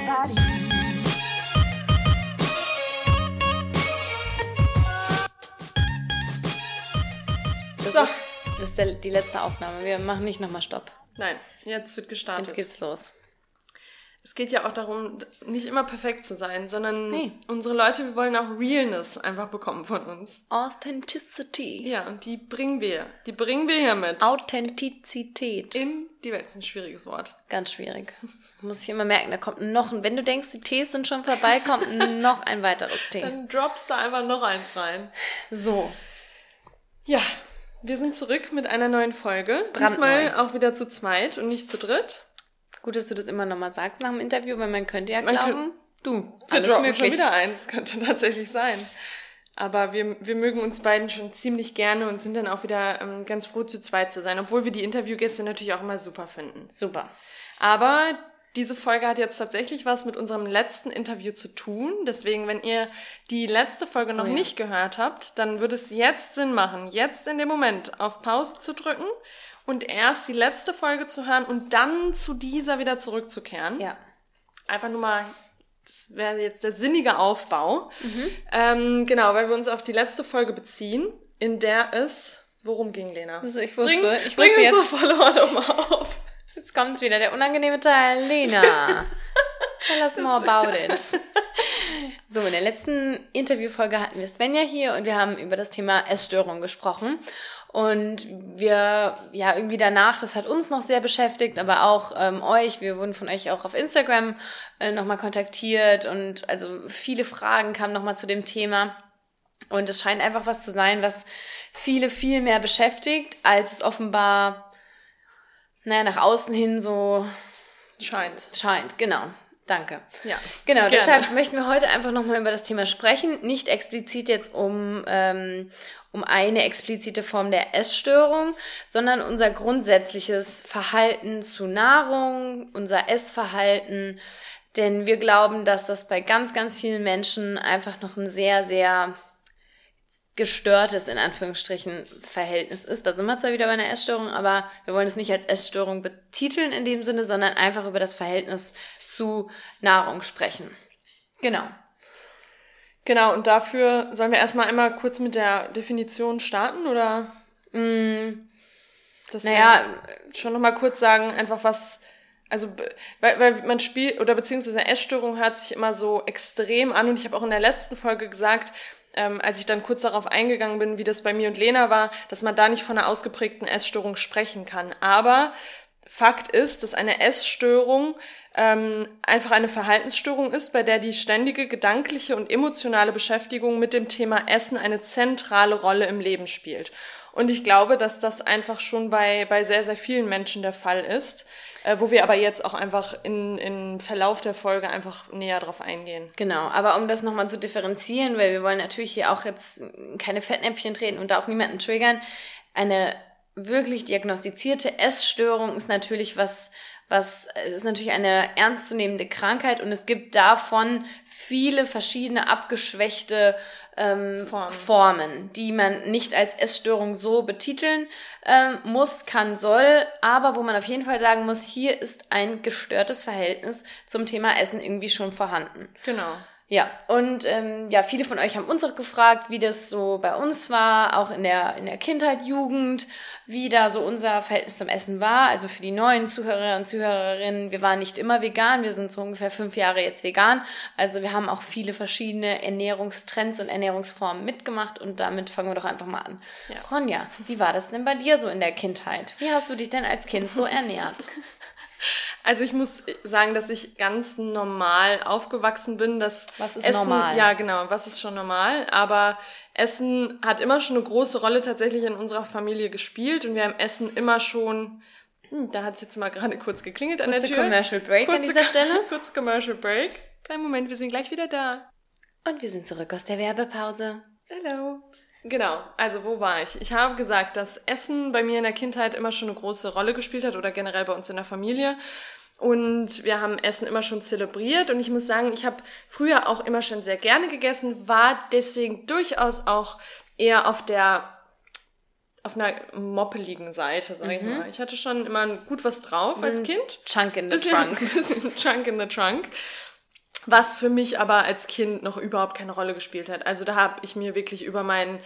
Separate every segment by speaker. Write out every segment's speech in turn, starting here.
Speaker 1: you.
Speaker 2: Das
Speaker 3: So.
Speaker 2: ist, das ist der, die letzte Aufnahme. Wir machen nicht nochmal Stopp.
Speaker 3: Nein, jetzt wird gestartet.
Speaker 2: Jetzt geht's los.
Speaker 3: Es geht ja auch darum, nicht immer perfekt zu sein, sondern
Speaker 2: Nee.
Speaker 3: unsere Leute, wir wollen auch Realness einfach bekommen von uns.
Speaker 2: Authenticity.
Speaker 3: Ja, und die bringen wir. Die bringen wir hier mit.
Speaker 2: Authentizität.
Speaker 3: In die Welt ist ein schwieriges Wort.
Speaker 2: Ganz schwierig. Muss ich immer merken, da kommt noch ein, wenn du denkst, die Tees sind schon vorbei, kommt noch ein weiteres Tee.
Speaker 3: Dann droppst da einfach noch eins rein.
Speaker 2: So,
Speaker 3: Ja, wir sind zurück mit einer neuen Folge.
Speaker 2: Brandneu.
Speaker 3: Diesmal auch wieder zu zweit und nicht zu dritt.
Speaker 2: Gut, dass du das immer nochmal sagst nach dem Interview, weil man könnte ja
Speaker 3: Man
Speaker 2: glauben, du,
Speaker 3: Wir
Speaker 2: alles
Speaker 3: droppen
Speaker 2: möglich.
Speaker 3: schon wieder eins, könnte tatsächlich sein. Aber wir, wir mögen uns beiden schon ziemlich gerne und sind dann auch wieder ähm, ganz froh, zu zweit zu sein, obwohl wir die Interviewgäste natürlich auch immer super finden.
Speaker 2: Super.
Speaker 3: Aber diese Folge hat jetzt tatsächlich was mit unserem letzten Interview zu tun. Deswegen, wenn ihr die letzte Folge noch
Speaker 2: Oh ja.
Speaker 3: nicht gehört habt, dann würde es jetzt Sinn machen, jetzt in dem Moment auf Pause zu drücken und erst die letzte Folge zu hören und dann zu dieser wieder zurückzukehren.
Speaker 2: Ja.
Speaker 3: Einfach nur mal, das wäre jetzt der sinnige Aufbau. Ähm, genau, weil wir uns auf die letzte Folge beziehen, in der es, worum ging, Lena?
Speaker 2: Also ich wusste,
Speaker 3: bring
Speaker 2: ich
Speaker 3: bring
Speaker 2: wusste
Speaker 3: unsere
Speaker 2: jetzt,
Speaker 3: Follower doch mal auf.
Speaker 2: jetzt kommt wieder der unangenehme Teil. Lena, tell us more about it. So, in der letzten Interviewfolge hatten wir Svenja hier und wir haben über das Thema Essstörung gesprochen. Und wir, ja, irgendwie danach, das hat uns noch sehr beschäftigt, aber auch ähm, euch. Wir wurden von euch auch auf Instagram äh, nochmal kontaktiert und also viele Fragen kamen nochmal zu dem Thema. Und es scheint einfach was zu sein, was viele viel mehr beschäftigt, als es offenbar, naja, nach außen hin so
Speaker 3: Scheint.
Speaker 2: scheint. Genau. Danke.
Speaker 3: Ja.
Speaker 2: Genau,
Speaker 3: Gerne.
Speaker 2: deshalb möchten wir heute einfach nochmal über das Thema sprechen. Nicht explizit jetzt um, ähm, um eine explizite Form der Essstörung, sondern unser grundsätzliches Verhalten zu Nahrung, unser Essverhalten. Denn wir glauben, dass das bei ganz, ganz vielen Menschen einfach noch ein sehr, sehr gestörtes, in Anführungsstrichen, Verhältnis ist. Da sind wir zwar wieder bei einer Essstörung, aber wir wollen es nicht als Essstörung betiteln in dem Sinne, sondern einfach über das Verhältnis zu Nahrung sprechen. Genau.
Speaker 3: Genau, und dafür sollen wir erstmal einmal kurz mit der Definition starten, oder?
Speaker 2: Mm,
Speaker 3: Das
Speaker 2: naja,
Speaker 3: schon nochmal kurz sagen, einfach was, also, weil, weil man spielt, oder beziehungsweise Essstörung hört sich immer so extrem an und ich habe auch in der letzten Folge gesagt, ähm, als ich dann kurz darauf eingegangen bin, wie das bei mir und Lena war, dass man da nicht von einer ausgeprägten Essstörung sprechen kann. Aber Fakt ist, dass eine Essstörung ähm, einfach eine Verhaltensstörung ist, bei der die ständige gedankliche und emotionale Beschäftigung mit dem Thema Essen eine zentrale Rolle im Leben spielt. Und ich glaube, dass das einfach schon bei, bei sehr, sehr vielen Menschen der Fall ist, äh, wo wir aber jetzt auch einfach in, in Verlauf der Folge einfach näher drauf eingehen.
Speaker 2: Genau, aber um das nochmal zu differenzieren, weil wir wollen natürlich hier auch jetzt keine Fettnäpfchen treten und da auch niemanden triggern, eine wirklich diagnostizierte Essstörung ist natürlich was, was, ist natürlich eine ernstzunehmende Krankheit und es gibt davon viele verschiedene abgeschwächte ähm,
Speaker 3: Formen.
Speaker 2: Formen, die man nicht als Essstörung so betiteln ähm, muss, kann, soll, aber wo man auf jeden Fall sagen muss, hier ist ein gestörtes Verhältnis zum Thema Essen irgendwie schon vorhanden.
Speaker 3: Genau.
Speaker 2: Ja, und ähm, ja, viele von euch haben uns auch gefragt, wie das so bei uns war, auch in der, in der Kindheit, Jugend, wie da so unser Verhältnis zum Essen war. Also für die neuen Zuhörer und Zuhörerinnen, wir waren nicht immer vegan, wir sind so ungefähr fünf Jahre jetzt vegan. Also wir haben auch viele verschiedene Ernährungstrends und Ernährungsformen mitgemacht und damit fangen wir doch einfach mal an.
Speaker 3: Ja.
Speaker 2: Ronja, wie war das denn bei dir so in der Kindheit? Wie hast du dich denn als Kind so ernährt?
Speaker 3: Also ich muss sagen, dass ich ganz normal aufgewachsen bin. Dass
Speaker 2: Was ist
Speaker 3: Essen,
Speaker 2: normal?
Speaker 3: Ja, genau, was ist schon normal. Aber Essen hat immer schon eine große Rolle tatsächlich in unserer Familie gespielt und wir haben Essen immer schon. Hm, da hat es jetzt mal gerade kurz geklingelt an
Speaker 2: Kurze
Speaker 3: der Tür.
Speaker 2: Commercial Break an
Speaker 3: Kurze-
Speaker 2: dieser Stelle.
Speaker 3: Kurz Commercial Break. Kein Moment, wir sind gleich wieder da.
Speaker 2: Und wir sind zurück aus der Werbepause.
Speaker 3: Hello. Genau, also wo war ich? Ich habe gesagt, dass Essen bei mir in der Kindheit immer schon eine große Rolle gespielt hat oder generell bei uns in der Familie. Und wir haben Essen immer schon zelebriert. Und ich muss sagen, ich habe früher auch immer schon sehr gerne gegessen, war deswegen durchaus auch eher auf der auf einer moppeligen Seite, sag ich mal. Ich hatte schon immer gut was drauf als Kind.
Speaker 2: Chunk in the
Speaker 3: bisschen,
Speaker 2: trunk.
Speaker 3: bisschen Chunk in the Trunk. Was für mich aber als Kind noch überhaupt keine Rolle gespielt hat. Also da habe ich mir wirklich über mein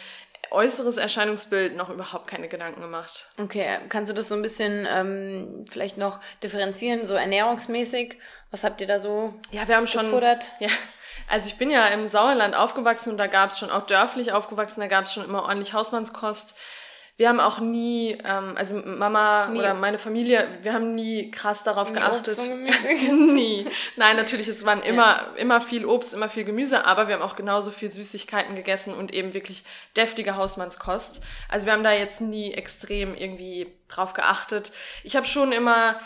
Speaker 3: äußeres Erscheinungsbild noch überhaupt keine Gedanken gemacht.
Speaker 2: Okay, kannst du das so ein bisschen ähm, vielleicht noch differenzieren, so ernährungsmäßig? Was habt ihr da so
Speaker 3: Ja, wir haben schon.
Speaker 2: gefuttert?
Speaker 3: Ja, also ich bin ja im Sauerland aufgewachsen und da gab es schon auch dörflich aufgewachsen, da gab es schon immer ordentlich Hausmannskost. Wir haben auch nie, ähm, also Mama
Speaker 2: Nie.
Speaker 3: oder meine Familie, wir haben nie krass darauf geachtet.
Speaker 2: Obst und Gemüse?
Speaker 3: nie. Nein, natürlich, es waren immer, immer viel Obst, immer viel Gemüse, aber wir haben auch genauso viel Süßigkeiten gegessen und eben wirklich deftige Hausmannskost. Also wir haben da jetzt nie extrem irgendwie drauf geachtet. Ich habe schon immer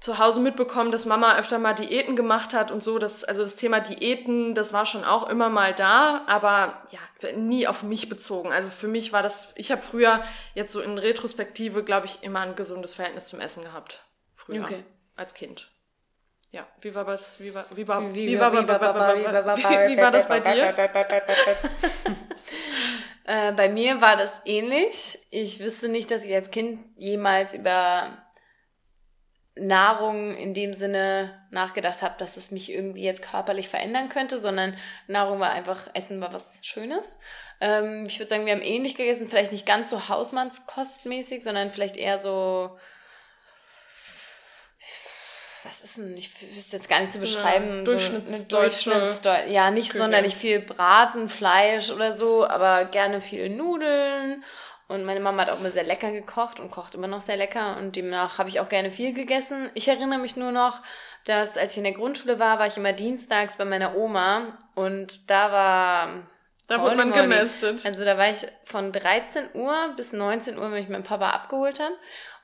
Speaker 3: zu Hause mitbekommen, dass Mama öfter mal Diäten gemacht hat und so. Das, also das Thema Diäten, das war schon auch immer mal da, aber ja, nie auf mich bezogen. Also für mich war das, ich habe früher jetzt so in Retrospektive, glaube ich, immer ein gesundes Verhältnis zum Essen gehabt. Früher.
Speaker 2: Okay.
Speaker 3: Als Kind. Ja, wie war das? Wie war, wie war,
Speaker 2: Wie,
Speaker 3: wie war, wie war, wie war das bei dir?
Speaker 2: Äh, bei mir war das ähnlich. Ich wüsste nicht, dass ich als Kind jemals über Nahrung in dem Sinne nachgedacht habe, dass es mich irgendwie jetzt körperlich verändern könnte, sondern Nahrung war einfach, Essen war was Schönes. Ähm, ich würde sagen, wir haben ähnlich gegessen, vielleicht nicht ganz so hausmannskostmäßig, sondern vielleicht eher so was ist denn, ich wüsste jetzt gar nicht zu
Speaker 3: So
Speaker 2: beschreiben.
Speaker 3: durchschnittsdeutsche
Speaker 2: Durchschnittsdeu- Ja, nicht
Speaker 3: Küche.
Speaker 2: sonderlich viel Braten, Fleisch oder so, aber gerne viel Nudeln. Und meine Mama hat auch immer sehr lecker gekocht und kocht immer noch sehr lecker und demnach habe ich auch gerne viel gegessen. Ich erinnere mich nur noch, dass als ich in der Grundschule war, war ich immer dienstags bei meiner Oma und da war
Speaker 3: Da wurde man gemästet.
Speaker 2: also da war ich von 13 Uhr bis 19 Uhr, wenn ich meinen Papa abgeholt habe.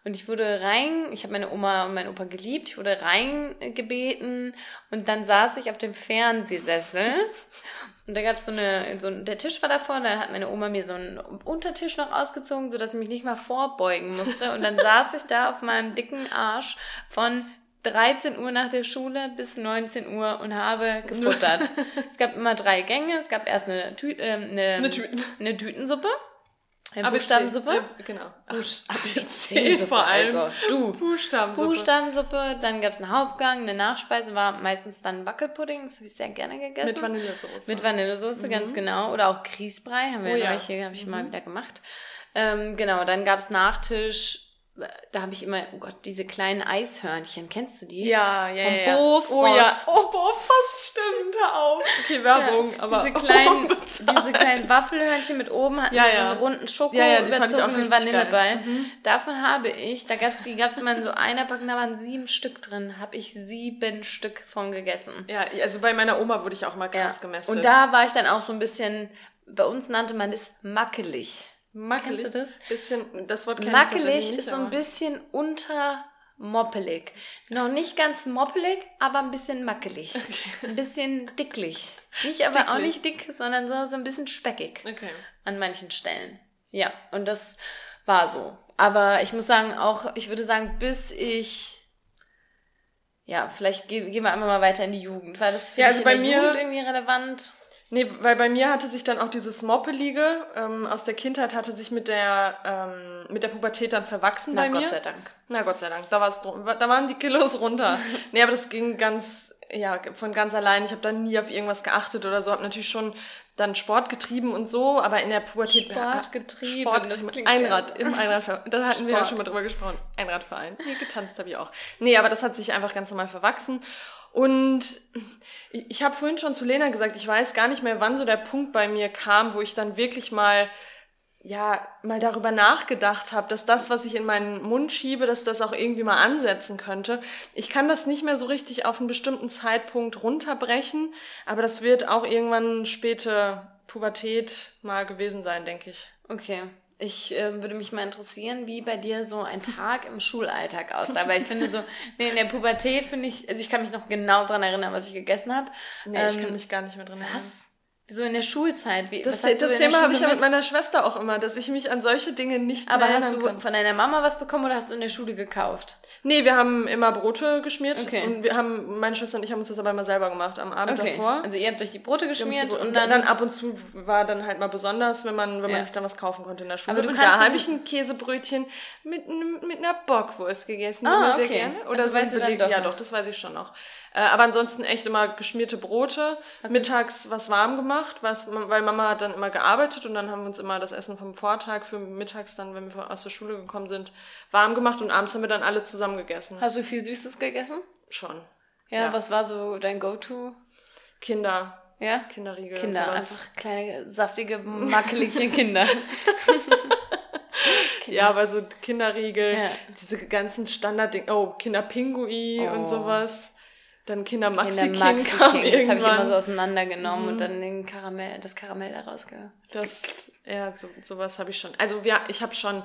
Speaker 2: Und ich wurde rein, ich habe meine Oma und meinen Opa geliebt, ich wurde reingebeten und dann saß ich auf dem Fernsehsessel und da gab es so eine, so ein, der Tisch war davor, da hat meine Oma mir so einen Untertisch noch ausgezogen, sodass ich mich nicht mal vorbeugen musste und dann saß ich da auf meinem dicken Arsch von 13 Uhr nach der Schule bis 19 Uhr und habe gefuttert. es gab immer drei Gänge. Es gab erst eine, Tü äh, eine,
Speaker 3: Eine Tüten-
Speaker 2: eine Tütensuppe,
Speaker 3: ABC.
Speaker 2: Buchstabensuppe.
Speaker 3: Ja, genau.
Speaker 2: Buch-
Speaker 3: ABC vor allem.
Speaker 2: Also, du.
Speaker 3: Buchstabensuppe.
Speaker 2: Buchstabensuppe, dann gab's einen Hauptgang, eine Nachspeise war meistens dann Wackelpudding, das habe ich sehr gerne gegessen.
Speaker 3: Mit Vanillesoße.
Speaker 2: Mit Vanillesoße, ganz genau. Oder auch Grießbrei, haben wir
Speaker 3: Oh
Speaker 2: ja
Speaker 3: ja.
Speaker 2: hier, habe ich mal wieder gemacht. Ähm, genau, dann gab's Nachtisch, da habe ich immer, oh Gott, diese kleinen Eishörnchen, kennst du die?
Speaker 3: Ja, ja,
Speaker 2: Vom
Speaker 3: ja. ja.
Speaker 2: Bofrost.
Speaker 3: Oh ja. Oh, Bofrost, stimmt, hör auf. Okay, Werbung,
Speaker 2: Ja,
Speaker 3: aber...
Speaker 2: diese kleinen, diese kleinen Waffelhörnchen mit oben hatten
Speaker 3: Ja,
Speaker 2: so
Speaker 3: ja.
Speaker 2: einen runden Schoko
Speaker 3: Ja, ja,
Speaker 2: überzogenen Vanilleball.
Speaker 3: Mhm.
Speaker 2: Davon habe ich, da gab's die gab's immer in so einer Packung, da waren sieben Stück drin, habe ich sieben Stück von gegessen.
Speaker 3: Ja, also bei meiner Oma wurde ich auch mal krass
Speaker 2: Ja.
Speaker 3: gemästet.
Speaker 2: Und da war ich dann auch so ein bisschen, bei uns nannte man es mackelig.
Speaker 3: Mackelig.
Speaker 2: Kennst du das?
Speaker 3: Bisschen, das Wort
Speaker 2: Mackelig ist so ein bisschen unter moppelig. Noch nicht ganz moppelig, aber ein bisschen mackelig. Ein bisschen dicklich. Nicht aber auch
Speaker 3: Dicklich.
Speaker 2: nicht dick, sondern so, so ein bisschen speckig
Speaker 3: Okay.
Speaker 2: an manchen Stellen. Ja, und das war so. Aber ich muss sagen, auch, ich würde sagen, bis ich. Ja, vielleicht ge gehen wir einfach mal weiter in die Jugend. War das für
Speaker 3: Ja, also bei mir-
Speaker 2: irgendwie relevant?
Speaker 3: Nee, weil bei mir hatte sich dann auch dieses Moppelige ähm, aus der Kindheit hatte sich mit der ähm, mit der Pubertät dann verwachsen
Speaker 2: Na,
Speaker 3: bei mir.
Speaker 2: Gott sei Dank.
Speaker 3: Na Gott sei Dank, da war's da waren die Kilos runter. nee, aber das ging ganz ja von ganz allein. Ich habe da nie auf irgendwas geachtet oder so. Habe natürlich schon dann Sport getrieben und so, aber in der Pubertät
Speaker 2: Sport getrieben,
Speaker 3: Sport getrieben. Einrad im Einradverein. Da hatten wir ja
Speaker 2: Sport.
Speaker 3: schon mal drüber gesprochen. Einradverein. Nee, getanzt habe ich auch. Nee, aber das hat sich einfach ganz normal verwachsen. Und ich, habe vorhin schon zu Lena gesagt, ich weiß gar nicht mehr, wann so der Punkt bei mir kam, wo ich dann wirklich mal ja, mal darüber nachgedacht habe, dass das, was ich in meinen Mund schiebe, dass das auch irgendwie mal ansetzen könnte. Ich kann das nicht mehr so richtig auf einen bestimmten Zeitpunkt runterbrechen, aber das wird auch irgendwann späte Pubertät mal gewesen sein, denke ich.
Speaker 2: Okay. Ich ähm, würde mich mal interessieren, wie bei dir so ein Tag im Schulalltag aussah. Weil ich finde so, nee, in der Pubertät finde ich, also ich kann mich noch genau dran erinnern, was ich gegessen habe.
Speaker 3: Nee, ich
Speaker 2: Ähm,
Speaker 3: kann mich gar nicht mehr drin erinnern.
Speaker 2: Was? So in der Schulzeit. Wie,
Speaker 3: Das, das Thema habe ich ja mit meiner Schwester auch immer, dass ich mich an solche Dinge nicht
Speaker 2: Aber hast du
Speaker 3: kann.
Speaker 2: von deiner Mama was bekommen oder hast du in der Schule gekauft?
Speaker 3: Nee, wir haben immer Brote geschmiert
Speaker 2: Okay.
Speaker 3: und wir haben, meine Schwester und ich haben uns das aber immer selber gemacht am Abend davor.
Speaker 2: Also ihr habt euch die Brote geschmiert
Speaker 3: sie-
Speaker 2: und dann,
Speaker 3: ab und zu war dann halt mal besonders, wenn man, wenn
Speaker 2: Ja.
Speaker 3: man sich dann was kaufen konnte in der Schule.
Speaker 2: Aber du
Speaker 3: und
Speaker 2: kannst
Speaker 3: da habe ich ein Käsebrötchen mit, mit einer Bockwurst gegessen,
Speaker 2: Ah,
Speaker 3: immer sehr
Speaker 2: okay.
Speaker 3: gerne. Oder
Speaker 2: Also
Speaker 3: so
Speaker 2: weißt du dann
Speaker 3: Beleg-
Speaker 2: doch
Speaker 3: Ja,
Speaker 2: noch.
Speaker 3: doch, das weiß ich schon noch. Äh, aber ansonsten echt immer geschmierte Brote,
Speaker 2: Hast
Speaker 3: mittags was warm gemacht, was, weil Mama hat dann immer gearbeitet und dann haben wir uns immer das Essen vom Vortag für mittags dann, wenn wir aus der Schule gekommen sind, warm gemacht und abends haben wir dann alle zusammen gegessen.
Speaker 2: hast du viel Süßes gegessen?
Speaker 3: Schon.
Speaker 2: Ja,
Speaker 3: Ja.
Speaker 2: was war so dein Go-To?
Speaker 3: Kinder,
Speaker 2: Ja?
Speaker 3: Kinderriegel
Speaker 2: Kinder, einfach kleine, saftige, makelige Kinder.
Speaker 3: Ja, aber so Kinderriegel,
Speaker 2: Ja.
Speaker 3: diese ganzen Standarddinge, oh, Kinderpingui
Speaker 2: Oh. Kinder
Speaker 3: und sowas. Dann Kinder Maxi
Speaker 2: Maxi
Speaker 3: King kam
Speaker 2: King, das habe ich immer
Speaker 3: irgendwann. Mhm.
Speaker 2: so auseinandergenommen und dann den Karamell, das Karamell da rausge...
Speaker 3: das, ja, so, sowas habe ich schon. Also ja, ich habe schon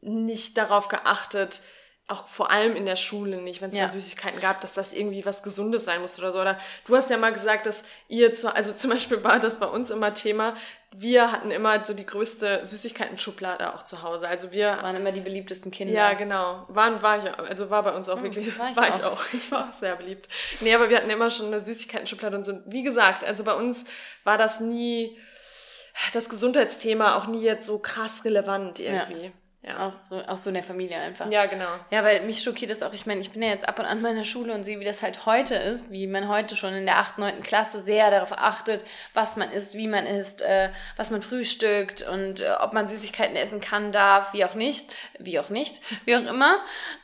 Speaker 3: nicht darauf geachtet, auch vor allem in der Schule nicht, wenn es
Speaker 2: Ja.
Speaker 3: da Süßigkeiten gab, dass das irgendwie was Gesundes sein musste oder so. Oder du hast ja mal gesagt, dass ihr zu, also zum Beispiel war das bei uns immer Thema, wir hatten immer so die größte Süßigkeiten-Schublade auch zu Hause. Also wir
Speaker 2: Das waren immer die beliebtesten Kinder.
Speaker 3: Ja, genau. Waren, war ich, auch- also war bei uns auch wirklich,
Speaker 2: Hm, war ich
Speaker 3: war ich
Speaker 2: auch.
Speaker 3: auch. Ich war auch sehr beliebt. Nee, aber wir hatten immer schon eine Süßigkeiten-Schublade und so. Wie gesagt, also bei uns war das nie, das Gesundheitsthema auch nie jetzt so krass relevant irgendwie. Ja,
Speaker 2: Auch, so, auch so in der Familie einfach.
Speaker 3: ja. genau.
Speaker 2: Ja, weil mich schockiert das auch. Ich meine, ich bin ja jetzt ab und an meiner Schule und sehe, wie das halt heute ist, wie man heute schon in der 8., 9. Klasse sehr darauf achtet, was man isst, wie man isst, äh, was man frühstückt und äh, ob man Süßigkeiten essen kann, darf, wie auch nicht, wie auch nicht, wie auch immer.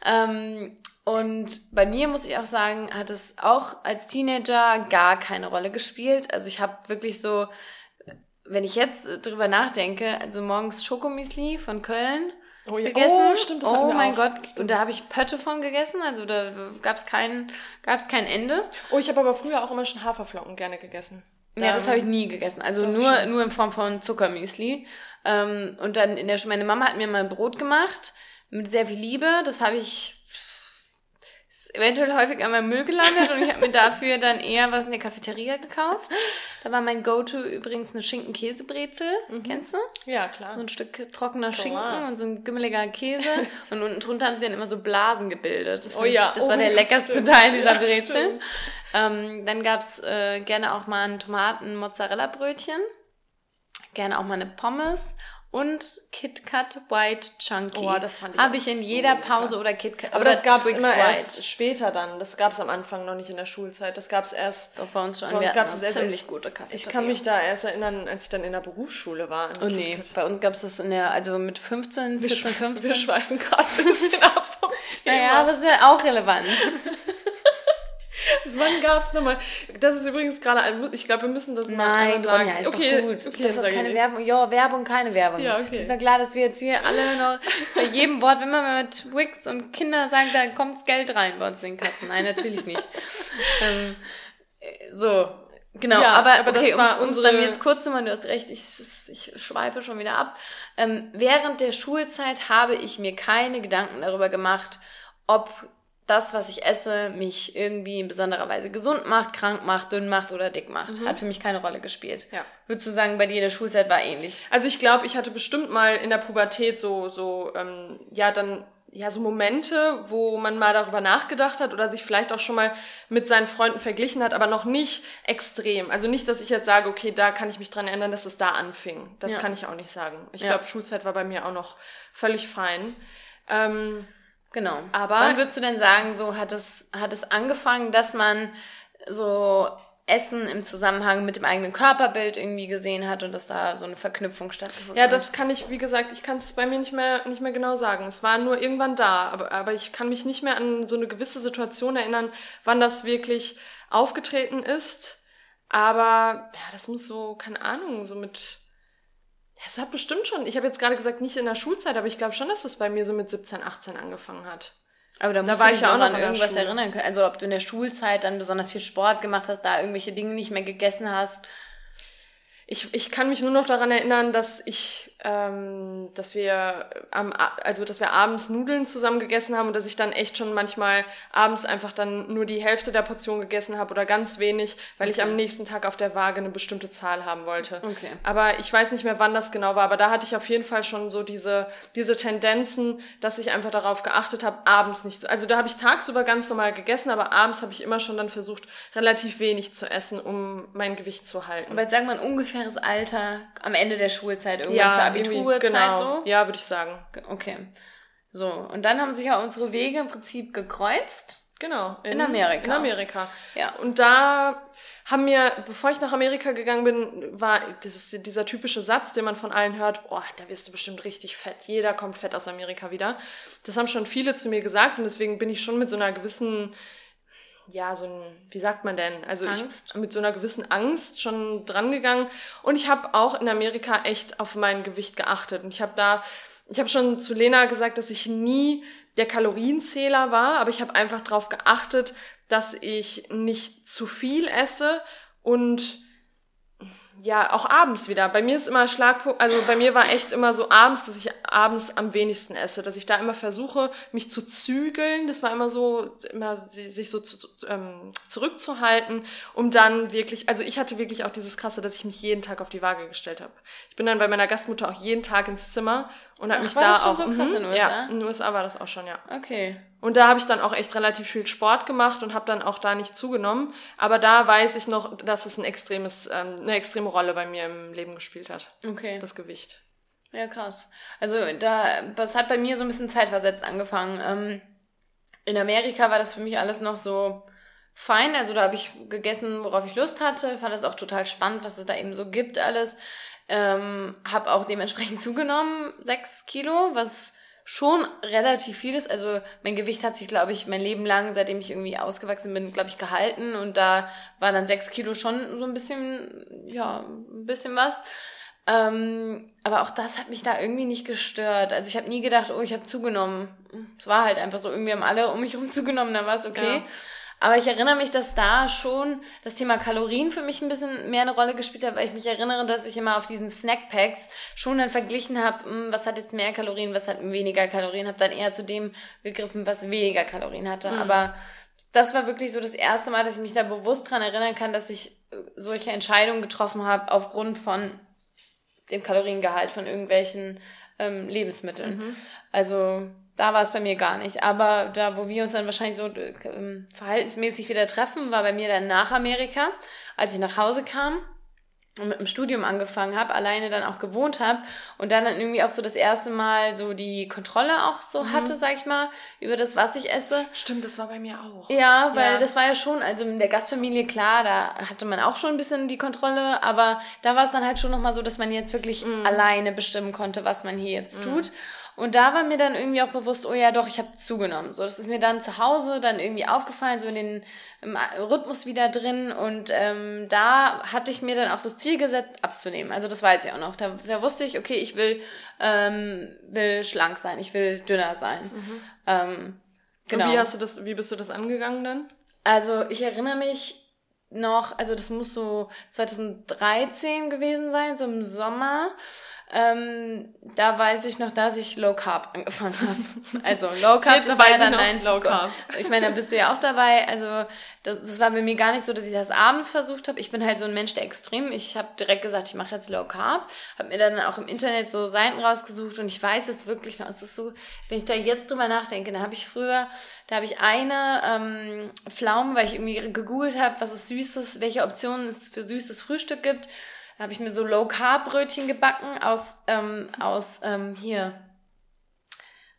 Speaker 2: Ähm, und bei mir muss ich auch sagen, hat es auch als Teenager gar keine Rolle gespielt. Also ich habe wirklich so, wenn ich jetzt drüber nachdenke, also morgens Schokomüsli von Köln
Speaker 3: Oh, ja.
Speaker 2: gegessen.
Speaker 3: Oh, stimmt, das
Speaker 2: oh mein
Speaker 3: auch.
Speaker 2: Gott. Und da habe ich Pötte von gegessen. Also da gab es kein, gab's kein Ende.
Speaker 3: Oh, ich habe aber früher auch immer schon Haferflocken gerne gegessen.
Speaker 2: Ja, das habe ich nie gegessen. Also nur,
Speaker 3: schon.
Speaker 2: nur in Form von Zuckermüsli. Ähm, und dann in der Schule, meine Mama hat mir mal Brot gemacht mit sehr viel Liebe. Das habe ich ist eventuell häufig an meinem Müll gelandet und ich habe mir dafür dann eher was in der Cafeteria gekauft. Da war mein Go-To übrigens eine Schinken-Käsebrezel.
Speaker 3: Mhm.
Speaker 2: Kennst du?
Speaker 3: Ja, klar.
Speaker 2: So ein Stück trockener Schinken und so ein gümmeliger Käse. und unten drunter haben sie dann immer so Blasen gebildet. Das,
Speaker 3: Oh ja.
Speaker 2: ich, das
Speaker 3: Oh
Speaker 2: war der
Speaker 3: Gott,
Speaker 2: leckerste
Speaker 3: stimmt.
Speaker 2: Teil dieser
Speaker 3: Ja,
Speaker 2: Brezel. Ähm, dann gab's äh, gerne auch mal ein Tomaten-Mozzarella-Brötchen. Gerne auch mal eine Pommes. Und Kit Kat White Chunky.
Speaker 3: Oh, das fand ich
Speaker 2: Habe ich in
Speaker 3: so
Speaker 2: jeder
Speaker 3: lecker.
Speaker 2: Pause oder Kit Kat
Speaker 3: Aber
Speaker 2: oder
Speaker 3: das gab es immer
Speaker 2: White.
Speaker 3: erst später dann. Das gab es am Anfang noch nicht in der Schulzeit. Das gab es erst
Speaker 2: Doch bei uns schon.
Speaker 3: Bei uns das erst-
Speaker 2: ziemlich gute Kaffee.
Speaker 3: Ich kann mich da erst erinnern, als ich dann in der Berufsschule war.
Speaker 2: Oh nee, bei uns gab es das in der, also mit 15,
Speaker 3: Wir
Speaker 2: 14,
Speaker 3: schweifen,
Speaker 2: 15.
Speaker 3: wir schweifen gerade ein bisschen ab vom Thema.
Speaker 2: Naja, aber es ist ja auch relevant.
Speaker 3: Wann gab es nochmal? Das ist übrigens gerade ein, ich glaube, wir müssen das mal
Speaker 2: Nein,
Speaker 3: einmal sagen.
Speaker 2: Ronja, ist
Speaker 3: okay,
Speaker 2: doch gut.
Speaker 3: Okay,
Speaker 2: das ist keine
Speaker 3: nicht.
Speaker 2: Werbung. Ja, Werbung, keine Werbung.
Speaker 3: Ja, okay.
Speaker 2: Ist ja klar, dass wir jetzt hier alle noch bei jedem Wort, wenn man mal mit Twix und Kinder sagt, da kommt's Geld rein bei uns in den Kassen. Nein, natürlich nicht. ähm, äh, so. Genau,
Speaker 3: Ja,
Speaker 2: aber,
Speaker 3: aber das
Speaker 2: okay,
Speaker 3: war
Speaker 2: um es
Speaker 3: unsere-
Speaker 2: dann jetzt kurz zu machen, du hast recht, ich, ich schweife schon wieder ab. Ähm, während der Schulzeit habe ich mir keine Gedanken darüber gemacht, ob das, was ich esse, mich irgendwie in besonderer Weise gesund macht, krank macht, dünn macht oder dick macht. Hat für mich keine Rolle gespielt.
Speaker 3: Ja.
Speaker 2: Würdest du sagen, bei dir in der Schulzeit war ähnlich?
Speaker 3: Also ich glaube, ich hatte bestimmt mal in der Pubertät so, so, ähm, ja, dann, ja, so Momente, wo man mal darüber nachgedacht hat oder sich vielleicht auch schon mal mit seinen Freunden verglichen hat, aber noch nicht extrem. Also nicht, dass ich jetzt sage, okay, da kann ich mich dran erinnern, dass es da anfing. Das
Speaker 2: Ja.
Speaker 3: kann ich auch nicht sagen. Ich
Speaker 2: Ja.
Speaker 3: glaube, Schulzeit war bei mir auch noch völlig fein. Ähm,
Speaker 2: Genau.
Speaker 3: Aber-
Speaker 2: Wann würdest du denn sagen, so hat es, hat es angefangen, dass man so Essen im Zusammenhang mit dem eigenen Körperbild irgendwie gesehen hat und dass da so eine Verknüpfung stattgefunden
Speaker 3: Ja,
Speaker 2: hat?
Speaker 3: das kann ich, wie gesagt, ich kann es bei mir nicht mehr, nicht mehr genau sagen. Es war nur irgendwann da, aber, aber ich kann mich nicht mehr an so eine gewisse Situation erinnern, wann das wirklich aufgetreten ist. Aber ja, das muss so, keine Ahnung, so mit. Es hat bestimmt schon, ich habe jetzt gerade gesagt, nicht in der Schulzeit, aber ich glaube schon, dass das bei mir so mit 17, 18 angefangen hat.
Speaker 2: Aber da,
Speaker 3: Da
Speaker 2: musst
Speaker 3: war
Speaker 2: du
Speaker 3: ich
Speaker 2: dich
Speaker 3: ja auch
Speaker 2: noch an irgendwas
Speaker 3: Schule.
Speaker 2: erinnern können. Also ob du in der Schulzeit dann besonders viel Sport gemacht hast, da irgendwelche Dinge nicht mehr gegessen hast.
Speaker 3: ich, ich kann mich nur noch daran erinnern, dass ich, ähm, dass wir am, also dass wir abends Nudeln zusammen gegessen haben und dass ich dann echt schon manchmal abends einfach dann nur die Hälfte der Portion gegessen habe oder ganz wenig, weil okay. ich am nächsten Tag auf der Waage eine bestimmte Zahl haben wollte. Okay. Aber ich weiß nicht mehr, wann das genau war, aber da hatte ich auf jeden Fall schon so diese, diese Tendenzen, dass ich einfach darauf geachtet habe, abends nicht, also da habe ich tagsüber ganz normal gegessen, aber abends habe ich immer schon dann versucht, relativ wenig zu essen, um mein Gewicht zu halten.
Speaker 2: Aber jetzt sagen wir ungefähr ungefähres Alter am Ende der Schulzeit, irgendwann ja, zur Abiturzeit genau. so?
Speaker 3: Ja, würde ich sagen.
Speaker 2: Okay. So, und dann haben sich ja unsere Wege im Prinzip gekreuzt.
Speaker 3: Genau.
Speaker 2: In, in Amerika.
Speaker 3: In Amerika. Ja. Und da haben mir, bevor ich nach Amerika gegangen bin, war das ist dieser typische Satz, den man von allen hört, boah, da wirst du bestimmt richtig fett. Jeder kommt fett aus Amerika wieder. Das haben schon viele zu mir gesagt und deswegen bin ich schon mit so einer gewissen ja, so ein, wie sagt man denn? Also Angst. ich mit so einer gewissen Angst schon dran gegangen. Und ich habe auch in Amerika echt auf mein Gewicht geachtet. Und ich habe da, ich habe schon zu Lena gesagt, dass ich nie der Kalorienzähler war, aber ich habe einfach darauf geachtet, dass ich nicht zu viel esse und ja, auch abends wieder. Bei mir ist immer Schlagpunkt, also bei mir war echt immer so abends, dass ich abends am wenigsten esse, dass ich da immer versuche, mich zu zügeln. Das war immer so, immer sich so zu, ähm, zurückzuhalten, um dann wirklich, also ich hatte wirklich auch dieses Krasse, dass ich mich jeden Tag auf die Waage gestellt habe. Ich bin dann bei meiner Gastmutter auch jeden Tag ins Zimmer und habe mich war da das schon auch. So krass in den USA? Ja, in den USA war das auch schon, ja.
Speaker 2: Okay.
Speaker 3: Und da habe ich dann auch echt relativ viel Sport gemacht und habe dann auch da nicht zugenommen. Aber da weiß ich noch, dass es ein extremes, ähm, eine extreme Rolle bei mir im Leben gespielt hat.
Speaker 2: Okay.
Speaker 3: Das Gewicht.
Speaker 2: Ja, krass. Also da, das hat bei mir so ein bisschen zeitversetzt angefangen. Ähm, in Amerika war das für mich alles noch so fein. Also da habe ich gegessen, worauf ich Lust hatte. Fand das auch total spannend, was es da eben so gibt alles. Ähm, habe auch dementsprechend zugenommen, sechs Kilo, was schon relativ viel ist. Also mein Gewicht hat sich, glaube ich, mein Leben lang, seitdem ich irgendwie ausgewachsen bin, glaube ich, gehalten. Und da war dann sechs Kilo schon so ein bisschen, ja, ein bisschen was. Ähm, aber auch das hat mich da irgendwie nicht gestört. Also ich habe nie gedacht, oh, ich habe zugenommen. Es war halt einfach so, irgendwie haben alle um mich herum zugenommen, dann war es okay. Ja. Aber ich erinnere mich, dass da schon das Thema Kalorien für mich ein bisschen mehr eine Rolle gespielt hat, weil ich mich erinnere, dass ich immer auf diesen Snackpacks schon dann verglichen habe, hm, was hat jetzt mehr Kalorien, was hat weniger Kalorien, habe dann eher zu dem gegriffen, was weniger Kalorien hatte. Mhm. Aber das war wirklich so das erste Mal, dass ich mich da bewusst dran erinnern kann, dass ich äh, solche Entscheidungen getroffen habe aufgrund von dem Kaloriengehalt von irgendwelchen ähm, Lebensmitteln. Mhm. Also da war es bei mir gar nicht. Aber da, wo wir uns dann wahrscheinlich so äh, verhaltensmäßig wieder treffen, war bei mir dann nach Amerika, als ich nach Hause kam und mit dem Studium angefangen habe, alleine dann auch gewohnt habe und dann, dann irgendwie auch so das erste Mal so die Kontrolle auch so mhm. hatte, sag ich mal, über das, was ich esse.
Speaker 3: Stimmt, das war bei mir auch.
Speaker 2: Ja, weil ja. das war ja schon, also in der Gastfamilie, klar, da hatte man auch schon ein bisschen die Kontrolle, aber da war es dann halt schon nochmal so, dass man jetzt wirklich mhm. alleine bestimmen konnte, was man hier jetzt mhm. tut. Und da war mir dann irgendwie auch bewusst, oh ja, doch, ich habe zugenommen. So, das ist mir dann zu Hause dann irgendwie aufgefallen, so in den im Rhythmus wieder drin. Und ähm, da hatte ich mir dann auch das Ziel gesetzt, abzunehmen. Also das weiß ich auch noch. Da, da wusste ich, okay, ich will, ähm, will schlank sein, ich will dünner sein.
Speaker 3: Mhm. Ähm, genau. Und wie hast du das, wie bist du das angegangen dann?
Speaker 2: Also ich erinnere mich noch, also das muss so 2013 gewesen sein, so im Sommer. Ähm, da weiß ich noch, dass ich Low Carb angefangen habe. Also Low Carb, das war ja dann ein Low Carb. Ich meine, da bist du ja auch dabei. Also das, das war bei mir gar nicht so, dass ich das abends versucht habe. Ich bin halt so ein Mensch der extrem. Ich habe direkt gesagt, ich mache jetzt Low Carb. Habe mir dann auch im Internet so Seiten rausgesucht und ich weiß es wirklich noch. Es ist so, wenn ich da jetzt drüber nachdenke, da habe ich früher, da habe ich eine ähm, Pflaume, weil ich irgendwie gegoogelt habe, was es süßes, welche Optionen es für süßes Frühstück gibt da habe ich mir so Low Carb Brötchen gebacken aus ähm, aus ähm, hier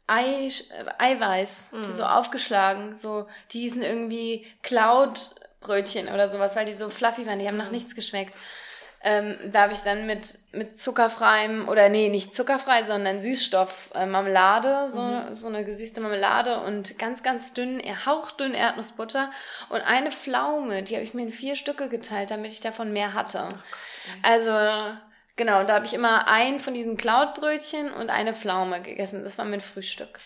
Speaker 2: Ei, äh, Eiweiß, mm. die so aufgeschlagen, so die hießen irgendwie Cloud Brötchen oder sowas, weil die so fluffy waren, die haben nach nichts geschmeckt. Ähm, da habe ich dann mit, mit zuckerfreiem, oder nee, nicht zuckerfrei, sondern Süßstoff äh, Marmelade, so, mhm. so eine gesüßte Marmelade und ganz, ganz dünn, hauchdünn Erdnussbutter und eine Pflaume, die habe ich mir in vier Stücke geteilt, damit ich davon mehr hatte. Oh also, genau, da habe ich immer ein von diesen Cloud-Brötchen und eine Pflaume gegessen. Das war mein Frühstück.